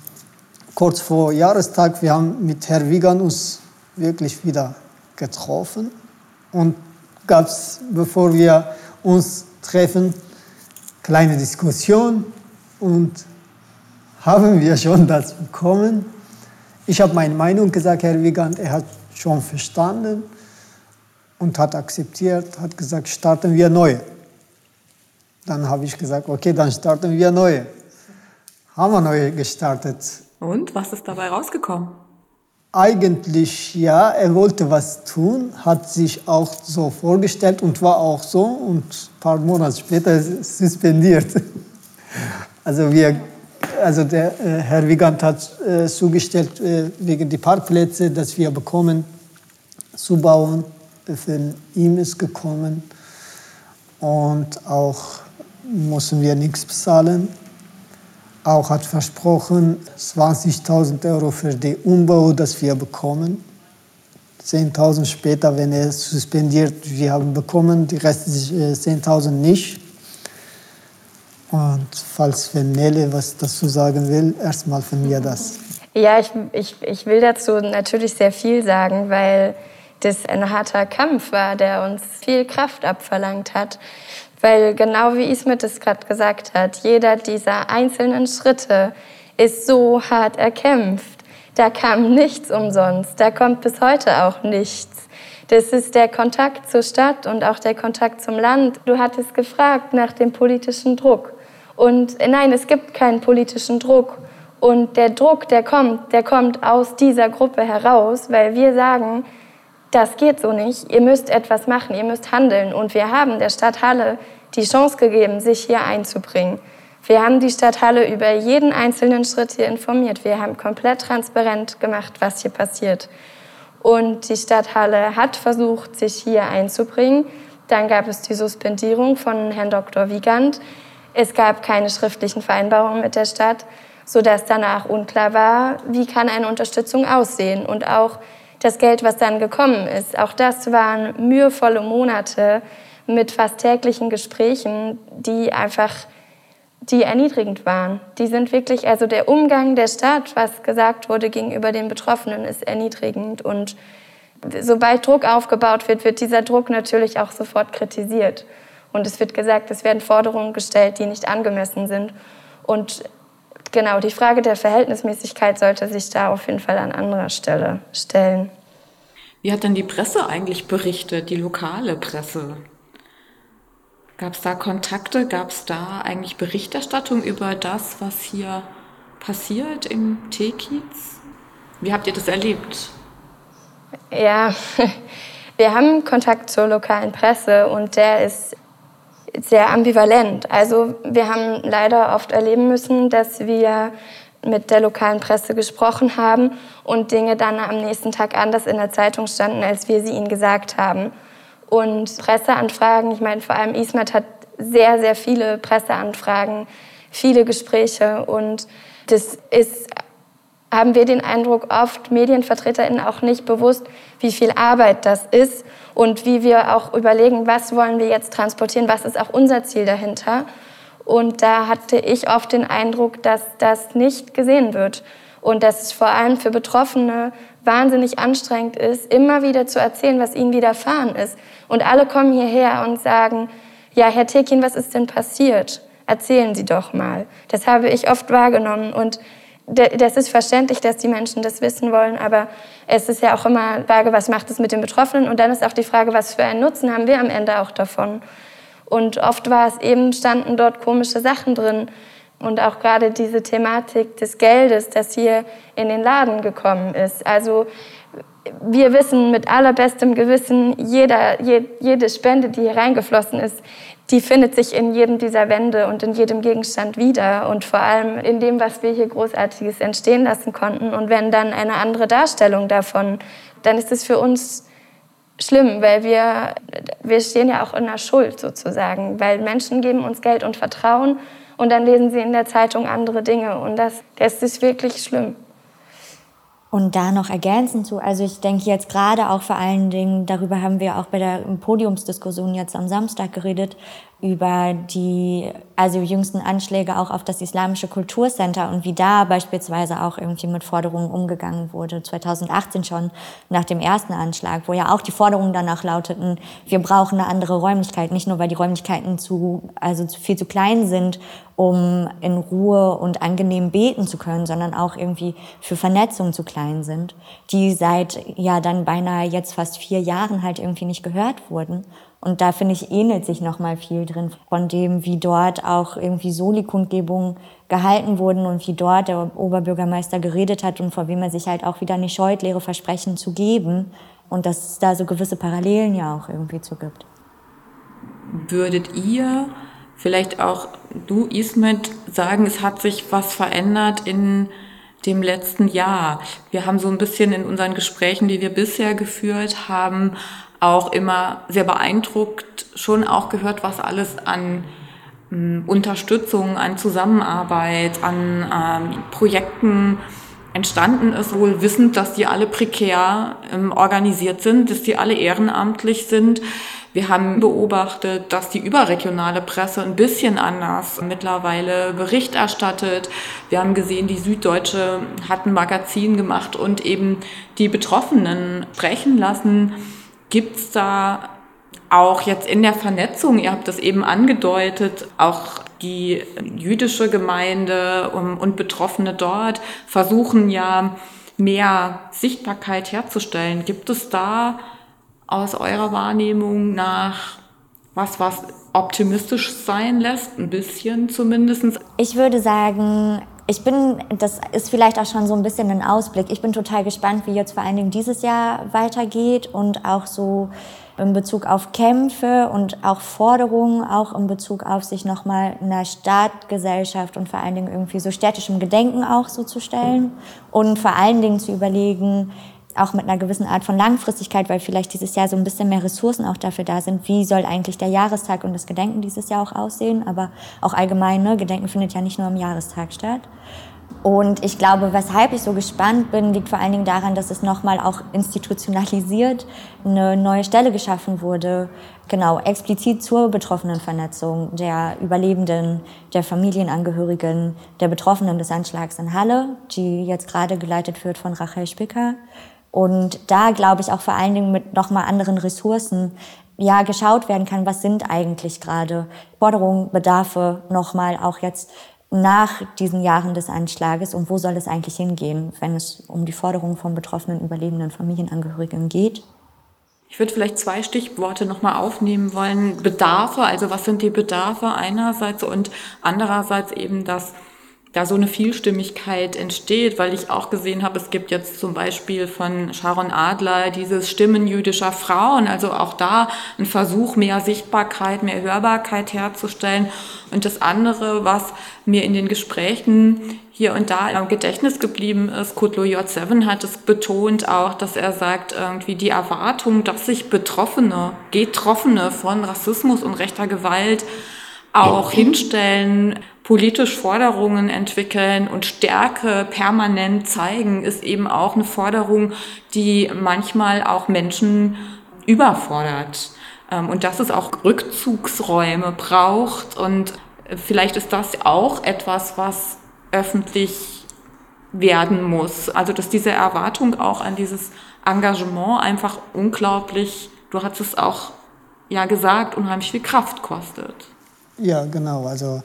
[SPEAKER 3] kurz vor Jahrestag, wir haben mit Herrn Wiegand uns wirklich wieder getroffen und gab es, bevor wir uns treffen, kleine Diskussion. und haben wir schon das bekommen. Ich habe meine Meinung gesagt, Herr Wiegand, er hat schon verstanden und hat akzeptiert, hat gesagt, starten wir neu. Dann habe ich gesagt, okay, dann starten wir neu. Haben wir neu gestartet.
[SPEAKER 2] Und was ist dabei rausgekommen?
[SPEAKER 3] Eigentlich ja, er wollte was tun, hat sich auch so vorgestellt und war auch so und ein paar Monate später suspendiert. Also, wir, also der äh, Herr Wiegand hat äh, zugestellt äh, wegen der Parkplätze, dass wir bekommen zu bauen. Von ihm ist gekommen und auch müssen wir nichts bezahlen auch hat versprochen, 20.000 Euro für den Umbau, das wir bekommen. 10.000 später, wenn er suspendiert, wir haben bekommen, die restlichen 10.000 äh, nicht. Und falls wenn Nele was dazu sagen will, erstmal von mir das.
[SPEAKER 7] Ja, ich, ich, ich will dazu natürlich sehr viel sagen, weil das ein harter Kampf war, der uns viel Kraft abverlangt hat. Weil genau wie Ismet es gerade gesagt hat, jeder dieser einzelnen Schritte ist so hart erkämpft. Da kam nichts umsonst, da kommt bis heute auch nichts. Das ist der Kontakt zur Stadt und auch der Kontakt zum Land. Du hattest gefragt nach dem politischen Druck. Und nein, es gibt keinen politischen Druck. Und der Druck, der kommt, der kommt aus dieser Gruppe heraus, weil wir sagen, das geht so nicht, ihr müsst etwas machen, ihr müsst handeln. Und wir haben der Stadt Halle die Chance gegeben, sich hier einzubringen. Wir haben die Stadt Halle über jeden einzelnen Schritt hier informiert. Wir haben komplett transparent gemacht, was hier passiert. Und die Stadt Halle hat versucht, sich hier einzubringen. Dann gab es die Suspendierung von Herrn Dr. Wiegand. Es gab keine schriftlichen Vereinbarungen mit der Stadt, sodass danach unklar war, wie kann eine Unterstützung aussehen. Und auch das Geld, was dann gekommen ist. Auch das waren mühevolle Monate mit fast täglichen Gesprächen, die einfach die erniedrigend waren. Die sind wirklich, also der Umgang der Stadt, was gesagt wurde gegenüber den Betroffenen, ist erniedrigend. Und sobald Druck aufgebaut wird, wird dieser Druck natürlich auch sofort kritisiert. Und es wird gesagt, es werden Forderungen gestellt, die nicht angemessen sind. Und genau, die Frage der Verhältnismäßigkeit sollte sich da auf jeden Fall an anderer Stelle stellen.
[SPEAKER 2] Wie hat denn die Presse eigentlich berichtet, die lokale Presse? Gab es da Kontakte? Gab es da eigentlich Berichterstattung über das, was hier passiert im Teekiez? Wie habt ihr das erlebt?
[SPEAKER 7] Ja, wir haben Kontakt zur lokalen Presse und der ist sehr ambivalent. Also wir haben leider oft erleben müssen, dass wir mit der lokalen Presse gesprochen haben und Dinge dann am nächsten Tag anders in der Zeitung standen, als wir sie ihnen gesagt haben. Und Presseanfragen, ich meine, vor allem Ismet hat sehr, sehr viele Presseanfragen, viele Gespräche und das ist haben wir den Eindruck, oft MedienvertreterInnen auch nicht bewusst, wie viel Arbeit das ist und wie wir auch überlegen, was wollen wir jetzt transportieren, was ist auch unser Ziel dahinter. Und da hatte ich oft den Eindruck, dass das nicht gesehen wird und dass es vor allem für Betroffene wahnsinnig anstrengend ist, immer wieder zu erzählen, was ihnen widerfahren ist. Und alle kommen hierher und sagen, ja, Herr Tekin, was ist denn passiert? Erzählen Sie doch mal. Das habe ich oft wahrgenommen und das ist verständlich, dass die Menschen das wissen wollen, aber es ist ja auch immer die Frage, was macht es mit den Betroffenen? Und dann ist auch die Frage, was für einen Nutzen haben wir am Ende auch davon? Und oft war es eben, standen dort komische Sachen drin. Und auch gerade diese Thematik des Geldes, das hier in den Laden gekommen ist. Also wir wissen mit allerbestem Gewissen, jeder, jede Spende, die hier reingeflossen ist, die findet sich in jedem dieser Wände und in jedem Gegenstand wieder und vor allem in dem, was wir hier Großartiges entstehen lassen konnten. Und wenn dann eine andere Darstellung davon, dann ist es für uns schlimm, weil wir, wir stehen ja auch in der Schuld sozusagen, weil Menschen geben uns Geld und Vertrauen und dann lesen sie in der Zeitung andere Dinge und das, das ist wirklich schlimm.
[SPEAKER 5] Und da noch ergänzend zu, also ich denke jetzt gerade auch vor allen Dingen, darüber haben wir auch bei der Podiumsdiskussion jetzt am Samstag geredet, über die also jüngsten Anschläge auch auf das Islamische Kulturcenter und wie da beispielsweise auch irgendwie mit Forderungen umgegangen wurde. 2018 schon nach dem ersten Anschlag, wo ja auch die Forderungen danach lauteten, wir brauchen eine andere Räumlichkeit, nicht nur weil die Räumlichkeiten zu, also viel zu klein sind, um in Ruhe und angenehm beten zu können, sondern auch irgendwie für Vernetzung zu klein sind, die seit ja dann beinahe jetzt fast vier Jahren halt irgendwie nicht gehört wurden. Und da finde ich, ähnelt sich noch mal viel drin von dem, wie dort auch irgendwie Soli-Kundgebungen gehalten wurden und wie dort der Oberbürgermeister geredet hat und vor wem er sich halt auch wieder nicht scheut, leere Versprechen zu geben. Und dass es da so gewisse Parallelen ja auch irgendwie zu gibt.
[SPEAKER 2] Würdet ihr vielleicht auch du, Ismet, sagen, es hat sich was verändert in dem letzten Jahr? Wir haben so ein bisschen in unseren Gesprächen, die wir bisher geführt haben, auch immer sehr beeindruckt schon auch gehört, was alles an ähm, Unterstützung, an Zusammenarbeit, an ähm, Projekten entstanden ist, wohl wissend, dass die alle prekär ähm, organisiert sind, dass die alle ehrenamtlich sind. Wir haben beobachtet, dass die überregionale Presse ein bisschen anders mittlerweile Bericht erstattet. Wir haben gesehen, die Süddeutsche hat ein Magazin gemacht und eben die Betroffenen sprechen lassen. Gibt es da auch jetzt in der Vernetzung, ihr habt das eben angedeutet, auch die jüdische Gemeinde und Betroffene dort versuchen ja mehr Sichtbarkeit herzustellen. Gibt es da aus eurer Wahrnehmung nach was, was optimistisch sein lässt, ein bisschen zumindest?
[SPEAKER 5] Ich würde sagen, ich bin, das ist vielleicht auch schon so ein bisschen ein Ausblick. Ich bin total gespannt, wie jetzt vor allen Dingen dieses Jahr weitergeht und auch so in Bezug auf Kämpfe und auch Forderungen, auch in Bezug auf sich nochmal einer Stadtgesellschaft und vor allen Dingen irgendwie so städtischem Gedenken auch so zu stellen und vor allen Dingen zu überlegen, auch mit einer gewissen Art von Langfristigkeit, weil vielleicht dieses Jahr so ein bisschen mehr Ressourcen auch dafür da sind, wie soll eigentlich der Jahrestag und das Gedenken dieses Jahr auch aussehen, aber auch allgemein, ne? Gedenken findet ja nicht nur am Jahrestag statt. Und ich glaube, weshalb ich so gespannt bin, liegt vor allen Dingen daran, dass es nochmal auch institutionalisiert eine neue Stelle geschaffen wurde, genau, explizit zur betroffenen Vernetzung der Überlebenden, der Familienangehörigen, der Betroffenen des Anschlags in Halle, die jetzt gerade geleitet wird von Rachel Spicker. Und da glaube ich auch vor allen Dingen mit nochmal anderen Ressourcen ja geschaut werden kann, was sind eigentlich gerade Forderungen, Bedarfe nochmal auch jetzt nach diesen Jahren des Anschlages und wo soll es eigentlich hingehen, wenn es um die Forderungen von betroffenen überlebenden Familienangehörigen geht?
[SPEAKER 2] Ich würde vielleicht zwei Stichworte nochmal aufnehmen wollen. Bedarfe, also was sind die Bedarfe einerseits und andererseits eben das da so eine Vielstimmigkeit entsteht, weil ich auch gesehen habe, es gibt jetzt zum Beispiel von Sharon Adler dieses Stimmen jüdischer Frauen, also auch da ein Versuch, mehr Sichtbarkeit, mehr Hörbarkeit herzustellen. Und das andere, was mir in den Gesprächen hier und da im Gedächtnis geblieben ist, Kutlo J7 hat es betont auch, dass er sagt, irgendwie die Erwartung, dass sich Betroffene, Getroffene von Rassismus und rechter Gewalt auch hinstellen, politisch Forderungen entwickeln und Stärke permanent zeigen, ist eben auch eine Forderung, die manchmal auch Menschen überfordert. Ähm, und dass es auch Rückzugsräume braucht. Und vielleicht ist das auch etwas, was öffentlich werden muss. Also dass diese Erwartung auch an dieses Engagement einfach unglaublich, du hast es auch ja gesagt, unheimlich viel Kraft kostet.
[SPEAKER 3] Ja, genau. Also,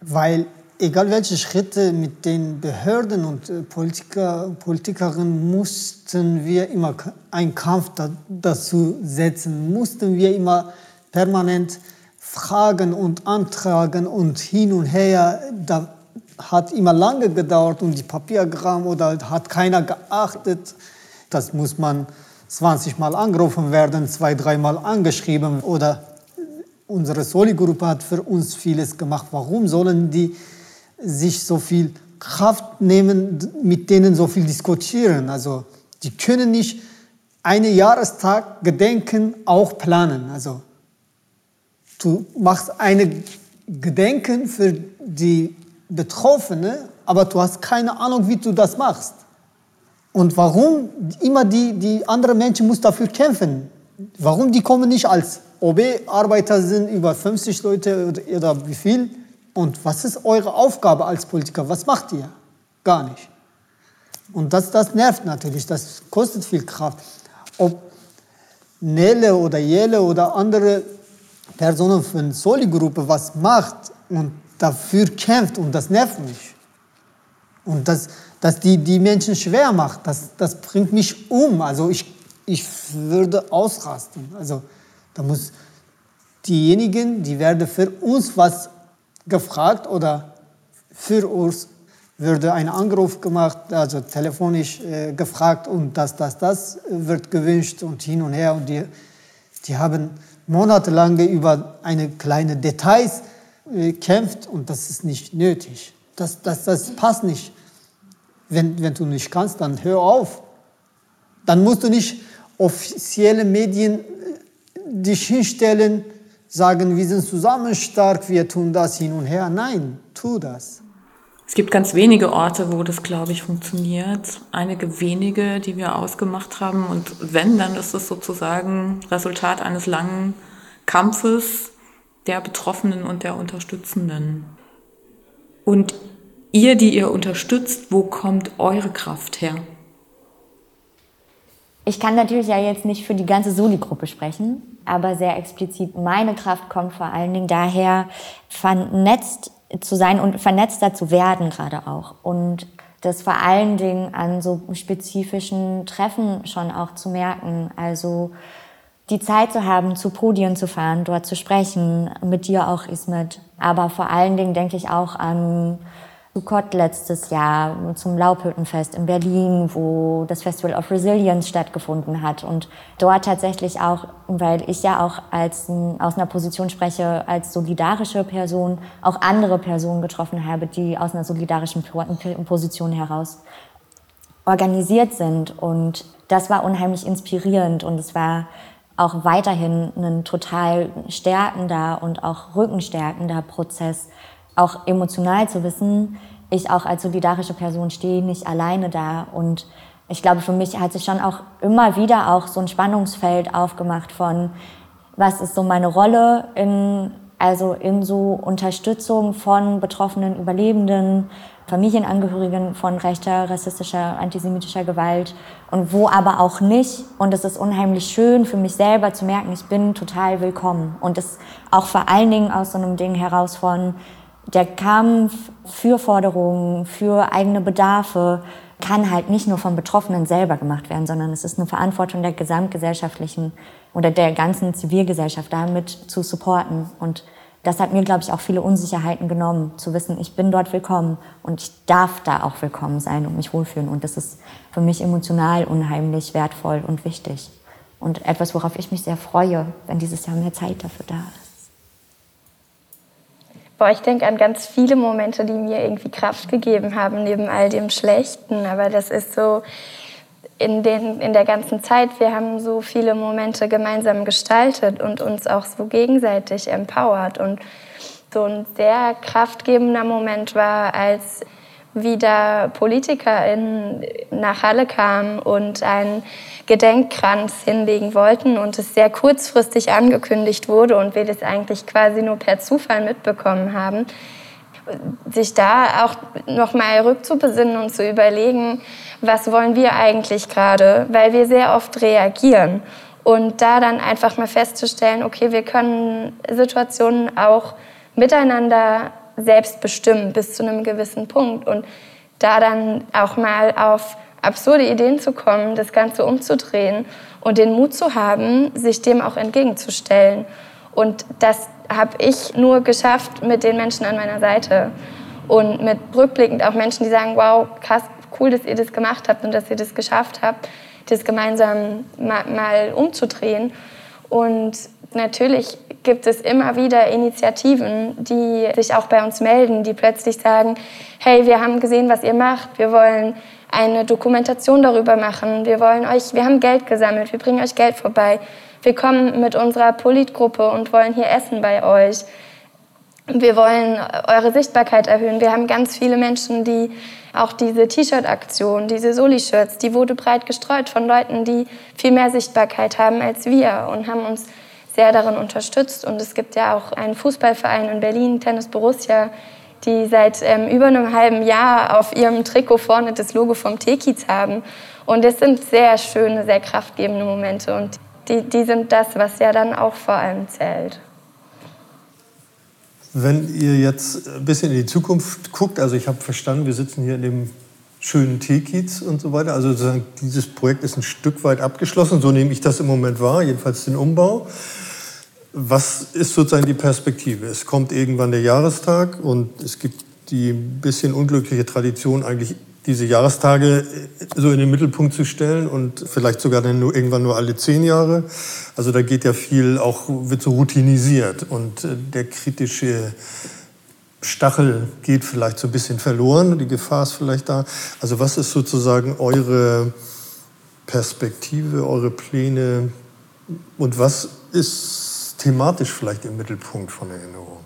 [SPEAKER 3] weil egal welche Schritte mit den Behörden und äh, Politiker, Politikerinnen mussten wir immer einen Kampf da, dazu setzen, mussten wir immer permanent fragen und antragen und hin und her. Da hat immer lange gedauert und die Papierkram oder hat keiner geachtet. Das muss man 20 Mal angerufen werden, zwei, dreimal angeschrieben oder unsere Soli-Gruppe hat für uns vieles gemacht. Warum sollen die sich so viel Kraft nehmen, mit denen so viel diskutieren? Also die können nicht einen Jahrestag Gedenken auch planen. Also du machst eine Gedenken für die Betroffene, aber du hast keine Ahnung, wie du das machst. Und warum immer die, die anderen Menschen muss dafür kämpfen? Warum die kommen nicht als OB-Arbeiter sind, über 50 Leute oder, wie viel. Und was ist eure Aufgabe als Politiker? Was macht ihr? Gar nicht. Und das, das nervt natürlich, das kostet viel Kraft. Ob Nele oder Jele oder andere Personen von Soli-Gruppe was macht und dafür kämpft und das nervt mich. Und das, das die, die Menschen schwer macht, das, das bringt mich um. Also ich, ich würde ausrasten. Also da muss diejenigen, die werden für uns was gefragt oder für uns würde ein Anruf gemacht, also telefonisch äh, gefragt und das, das, das wird gewünscht und hin und her. Und die, die haben monatelang über eine kleine Details äh, kämpft und das ist nicht nötig. Das, das, das passt nicht. Wenn, wenn du nicht kannst, dann hör auf. Dann musst du nicht offizielle Medien äh, dich hinstellen, sagen, wir sind zusammen stark, wir tun das hin und her. Nein, tu das.
[SPEAKER 2] Es gibt ganz wenige Orte, wo das, glaube ich, funktioniert. Einige wenige, die wir ausgemacht haben. Und wenn, dann ist es sozusagen Resultat eines langen Kampfes der Betroffenen und der Unterstützenden. Und ihr, die ihr unterstützt, wo kommt eure Kraft her?
[SPEAKER 5] Ich kann natürlich ja jetzt nicht für die ganze Soli-Gruppe sprechen, aber sehr explizit meine Kraft kommt vor allen Dingen daher, vernetzt zu sein und vernetzter zu werden gerade auch. Und das vor allen Dingen an so spezifischen Treffen schon auch zu merken. Also die Zeit zu haben, zu Podien zu fahren, dort zu sprechen, mit dir auch, Ismet. Aber vor allen Dingen denke ich auch an Sukkot letztes Jahr zum Laubhüttenfest in Berlin, wo das Festival of Resilience stattgefunden hat. Und dort tatsächlich auch, weil ich ja auch als, aus einer Position spreche, als solidarische Person, auch andere Personen getroffen habe, die aus einer solidarischen Position heraus organisiert sind. Und das war unheimlich inspirierend und es war auch weiterhin ein total stärkender und auch rückenstärkender Prozess, auch emotional zu wissen, ich auch als solidarische Person stehe nicht alleine da. Und ich glaube, für mich hat sich schon auch immer wieder auch so ein Spannungsfeld aufgemacht von, was ist so meine Rolle in, also in so Unterstützung von betroffenen Überlebenden, Familienangehörigen von rechter, rassistischer, antisemitischer Gewalt und wo aber auch nicht. Und es ist unheimlich schön für mich selber zu merken, ich bin total willkommen. Und es auch vor allen Dingen aus so einem Ding heraus von, der Kampf für Forderungen, für eigene Bedarfe kann halt nicht nur vom Betroffenen selber gemacht werden, sondern es ist eine Verantwortung der gesamtgesellschaftlichen oder der ganzen Zivilgesellschaft damit zu supporten. Und das hat mir, glaube ich, auch viele Unsicherheiten genommen, zu wissen, ich bin dort willkommen und ich darf da auch willkommen sein und mich wohlfühlen. Und das ist für mich emotional unheimlich wertvoll und wichtig. Und etwas, worauf ich mich sehr freue, wenn dieses Jahr mehr Zeit dafür da ist.
[SPEAKER 7] Boah, ich denke an ganz viele Momente, die mir irgendwie Kraft gegeben haben, neben all dem Schlechten. Aber das ist so in, den, in der ganzen Zeit, wir haben so viele Momente gemeinsam gestaltet und uns auch so gegenseitig empowert. Und so ein sehr kraftgebender Moment war, als wieder Politiker in, nach Halle kamen und einen Gedenkkranz hinlegen wollten und es sehr kurzfristig angekündigt wurde und wir das eigentlich quasi nur per Zufall mitbekommen haben, sich da auch noch mal rückzubesinnen und zu überlegen, was wollen wir eigentlich gerade, weil wir sehr oft reagieren. Und da dann einfach mal festzustellen, okay, wir können Situationen auch miteinander selbst bestimmen bis zu einem gewissen Punkt und da dann auch mal auf absurde Ideen zu kommen, das Ganze umzudrehen und den Mut zu haben, sich dem auch entgegenzustellen. Und das habe ich nur geschafft mit den Menschen an meiner Seite und mit rückblickend auch Menschen, die sagen, wow, krass, cool, dass ihr das gemacht habt und dass ihr das geschafft habt, das gemeinsam mal, mal umzudrehen. Und natürlich gibt es immer wieder Initiativen, die sich auch bei uns melden, die plötzlich sagen, hey, wir haben gesehen, was ihr macht, wir wollen eine Dokumentation darüber machen, wir wollen euch, wir haben Geld gesammelt, wir bringen euch Geld vorbei, wir kommen mit unserer Politgruppe und wollen hier essen bei euch. Wir wollen eure Sichtbarkeit erhöhen. Wir haben ganz viele Menschen, die auch diese T-Shirt-Aktion, diese Soli-Shirts, die wurde breit gestreut von Leuten, die viel mehr Sichtbarkeit haben als wir und haben uns sehr darin unterstützt. Und es gibt ja auch einen Fußballverein in Berlin, Tennis Borussia, die seit ähm, über einem halben Jahr auf ihrem Trikot vorne das Logo vom Tekiz haben. Und es sind sehr schöne, sehr kraftgebende Momente. Und die, die sind das, was ja dann auch vor allem zählt.
[SPEAKER 1] Wenn ihr jetzt ein bisschen in die Zukunft guckt, also ich habe verstanden, wir sitzen hier in dem schönen Teekiez und so weiter. Also sozusagen dieses Projekt ist ein Stück weit abgeschlossen, so nehme ich das im Moment wahr, jedenfalls den Umbau. Was ist sozusagen die Perspektive? Es kommt irgendwann der Jahrestag und es gibt die bisschen unglückliche Tradition, eigentlich diese Jahrestage so in den Mittelpunkt zu stellen und vielleicht sogar dann nur irgendwann nur alle zehn Jahre. Also da geht ja viel auch, wird so routinisiert und äh, der kritische Stachel geht vielleicht so ein bisschen verloren, die Gefahr ist vielleicht da. Also was ist sozusagen eure Perspektive, eure Pläne und was ist thematisch vielleicht im Mittelpunkt von Erinnerung?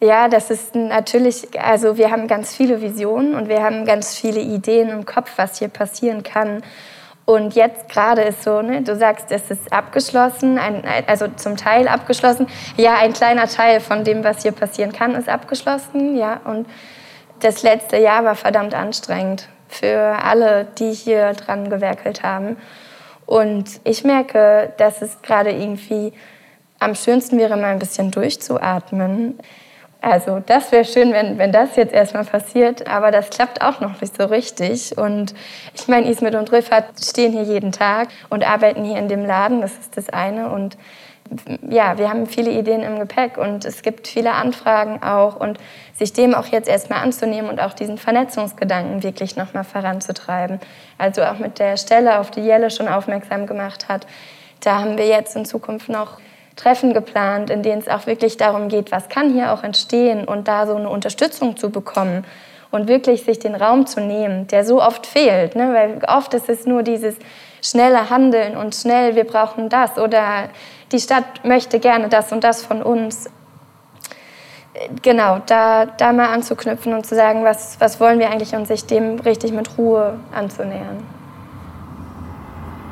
[SPEAKER 7] Ja, das ist natürlich, also wir haben ganz viele Visionen und wir haben ganz viele Ideen im Kopf, was hier passieren kann. Und jetzt gerade ist so, ne, du sagst, es ist abgeschlossen, ein, also zum Teil abgeschlossen. Ja, ein kleiner Teil von dem, was hier passieren kann, ist abgeschlossen. Ja, und das letzte Jahr war verdammt anstrengend für alle, die hier dran gewerkelt haben. Und ich merke, dass es gerade irgendwie am schönsten wäre, mal ein bisschen durchzuatmen. Also das wäre schön, wenn, wenn das jetzt erstmal passiert, aber das klappt auch noch nicht so richtig. Und ich meine, Ismet und Riffat stehen hier jeden Tag und arbeiten hier in dem Laden, das ist das eine. Und ja, wir haben viele Ideen im Gepäck und es gibt viele Anfragen auch und sich dem auch jetzt erstmal anzunehmen und auch diesen Vernetzungsgedanken wirklich nochmal voranzutreiben. Also auch mit der Stelle, auf die Jelle schon aufmerksam gemacht hat, da haben wir jetzt in Zukunft noch Treffen geplant, in denen es auch wirklich darum geht, was kann hier auch entstehen und da so eine Unterstützung zu bekommen und wirklich sich den Raum zu nehmen, der so oft fehlt. Ne? Weil oft ist es nur dieses schnelle Handeln und schnell, wir brauchen das oder die Stadt möchte gerne das und das von uns. Genau, da, da mal anzuknüpfen und zu sagen, was, was wollen wir eigentlich und sich dem richtig mit Ruhe anzunähern.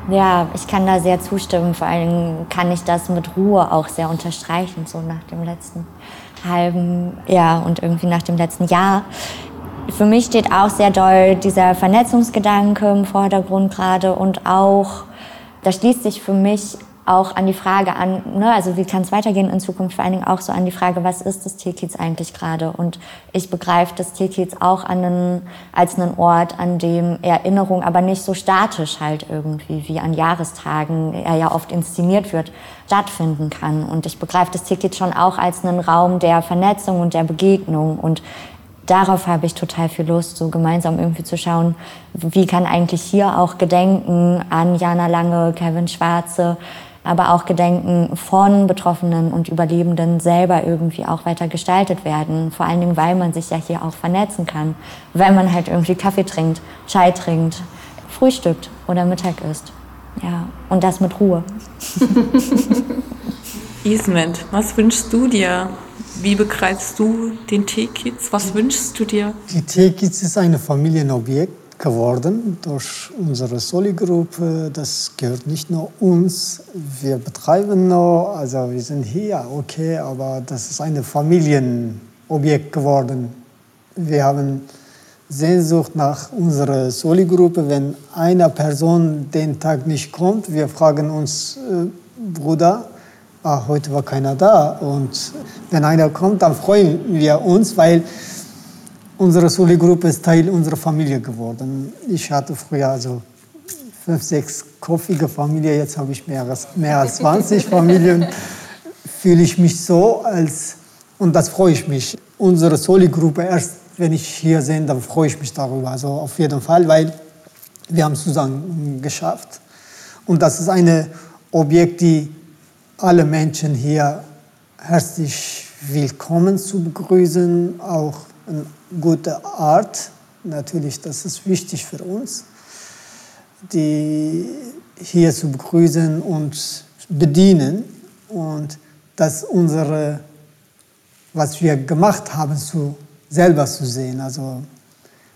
[SPEAKER 5] Ja, ich kann da sehr zustimmen. Vor allem kann ich das mit Ruhe auch sehr unterstreichen, so nach dem letzten halben Jahr und irgendwie nach dem letzten Jahr. Für mich steht auch sehr doll dieser Vernetzungsgedanke im Vordergrund gerade und auch, da schließt sich für mich auch an die Frage an, ne, also wie kann es weitergehen in Zukunft, vor allen Dingen auch so an die Frage, was ist das Tierkiez eigentlich gerade? Und ich begreife das Tierkiez auch an einen, als einen Ort, an dem Erinnerung, aber nicht so statisch halt irgendwie, wie an Jahrestagen, er ja oft inszeniert wird, stattfinden kann. Und ich begreife das Tierkiez schon auch als einen Raum der Vernetzung und der Begegnung und darauf habe ich total viel Lust, so gemeinsam irgendwie zu schauen, wie kann eigentlich hier auch Gedenken an Jana Lange, Kevin Schwarze, aber auch Gedenken von Betroffenen und Überlebenden selber irgendwie auch weiter gestaltet werden. Vor allen Dingen, weil man sich ja hier auch vernetzen kann, weil man halt irgendwie Kaffee trinkt, Chai trinkt, frühstückt oder Mittag isst. Ja, und das mit Ruhe.
[SPEAKER 2] Ismet, was wünschst du dir? Wie begreifst du den Teekiez? Was wünschst du dir?
[SPEAKER 3] Die Teekiez ist ein Familienobjekt geworden durch unsere Soli-Gruppe. Das gehört nicht nur uns. Wir betreiben noch, also wir sind hier, okay, aber das ist ein Familienobjekt geworden. Wir haben Sehnsucht nach unserer Soli-Gruppe. Wenn eine Person den Tag nicht kommt, wir fragen uns, äh, Bruder, ah, heute war keiner da. Und wenn einer kommt, dann freuen wir uns, weil Unsere Soli-Gruppe ist Teil unserer Familie geworden. Ich hatte früher also fünf, sechs koffige Familien, jetzt habe ich mehr als, mehr als 20 Familien. Fühle ich mich so, als, und das freue ich mich. Unsere Soli-Gruppe, erst wenn ich hier sehe, dann freue ich mich darüber. Also auf jeden Fall, weil wir haben es zusammen geschafft. Und das ist ein Objekt, die alle Menschen hier herzlich willkommen zu begrüßen, auch eine gute Art. Natürlich, das ist wichtig für uns, die hier zu begrüßen und bedienen und das unsere, was wir gemacht haben, zu, selber zu sehen, also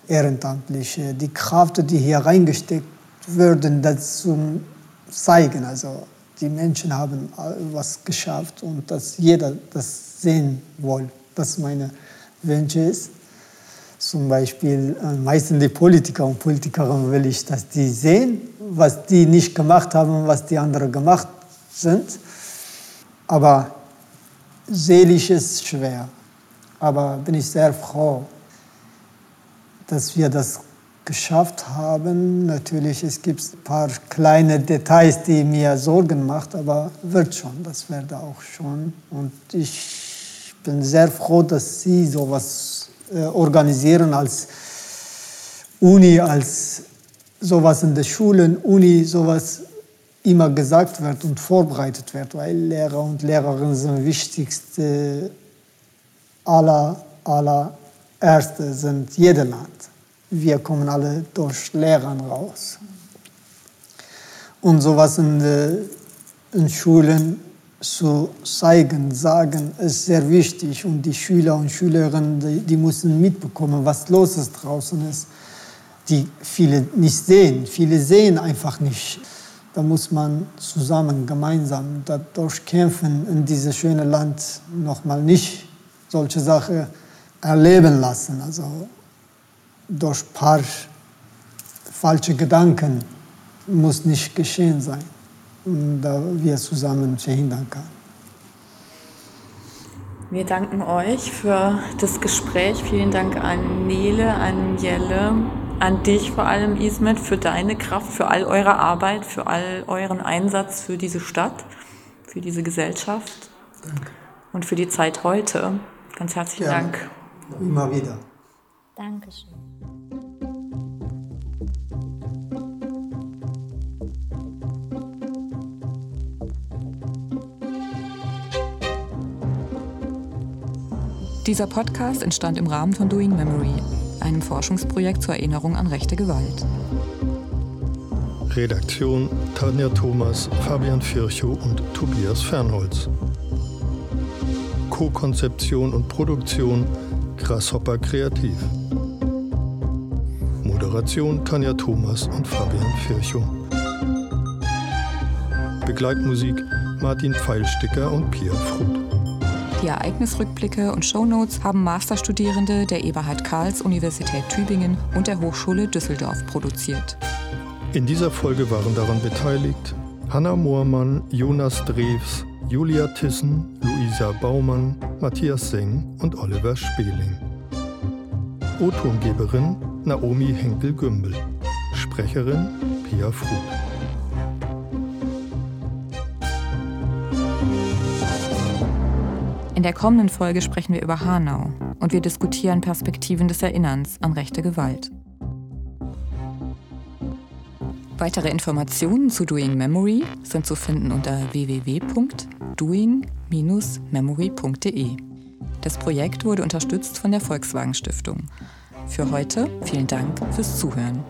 [SPEAKER 3] ehrenamtliche, die Kraft, die hier reingesteckt würden, das zu zeigen. Also Die Menschen haben was geschafft und dass jeder das sehen will. Das meine Wünsche ist. Zum Beispiel äh, meistens die Politiker und Politikerinnen will ich, dass die sehen, was die nicht gemacht haben, was die anderen gemacht sind. Aber seelisch ist schwer. Aber bin ich sehr froh, dass wir das geschafft haben. Natürlich, es gibt ein paar kleine Details, die mir Sorgen machen, aber wird schon, das werde auch schon. Und ich bin sehr froh, dass Sie sowas äh, organisieren als Uni, als sowas in den Schulen, Uni, sowas immer gesagt wird und vorbereitet wird, weil Lehrer und Lehrerinnen sind wichtigste aller, aller Erste sind jeder Land. Wir kommen alle durch Lehrern raus. Und sowas in, in Schulen zu zeigen, sagen, ist sehr wichtig. Und die Schüler und Schülerinnen, die, die müssen mitbekommen, was los ist draußen ist, die viele nicht sehen. Viele sehen einfach nicht. Da muss man zusammen, gemeinsam dadurch kämpfen, in dieses schöne Land nochmal nicht solche Sachen erleben lassen. Also durch ein paar falsche Gedanken muss nicht geschehen sein, da wir zusammen verhindern können.
[SPEAKER 2] Wir danken euch für das Gespräch. Vielen Dank an Nele, an Jelle, an dich vor allem, Ismet, für deine Kraft, für all eure Arbeit, für all euren Einsatz für diese Stadt, für diese Gesellschaft Danke. und für die Zeit heute. Ganz herzlichen ja, Dank.
[SPEAKER 3] Immer wieder.
[SPEAKER 5] Dankeschön.
[SPEAKER 2] Dieser Podcast entstand im Rahmen von Doing Memory, einem Forschungsprojekt zur Erinnerung an rechte Gewalt.
[SPEAKER 1] Redaktion Tanja Thomas, Fabian Virchow und Tobias Fernholz. Co-Konzeption und Produktion Grasshopper Kreativ. Moderation Tanja Thomas und Fabian Virchow. Begleitmusik Martin Pfeilsticker und Pia Fruth.
[SPEAKER 2] Die Ereignisrückblicke und Shownotes haben Masterstudierende der Eberhard Karls Universität Tübingen und der Hochschule Düsseldorf produziert.
[SPEAKER 1] In dieser Folge waren daran beteiligt Hanna Moormann, Jonas Drews, Julia Tissen, Luisa Baumann, Matthias Seng und Oliver Speling. O-Tongeberin Naomi Henkel-Gümbel. Sprecherin Pia Fruth.
[SPEAKER 2] Der kommenden Folge sprechen wir über Hanau und wir diskutieren Perspektiven des Erinnerns an rechte Gewalt. Weitere Informationen zu Doing Memory sind zu finden unter www.doing-memory.de. Das Projekt wurde unterstützt von der Volkswagen Stiftung. Für heute vielen Dank fürs Zuhören.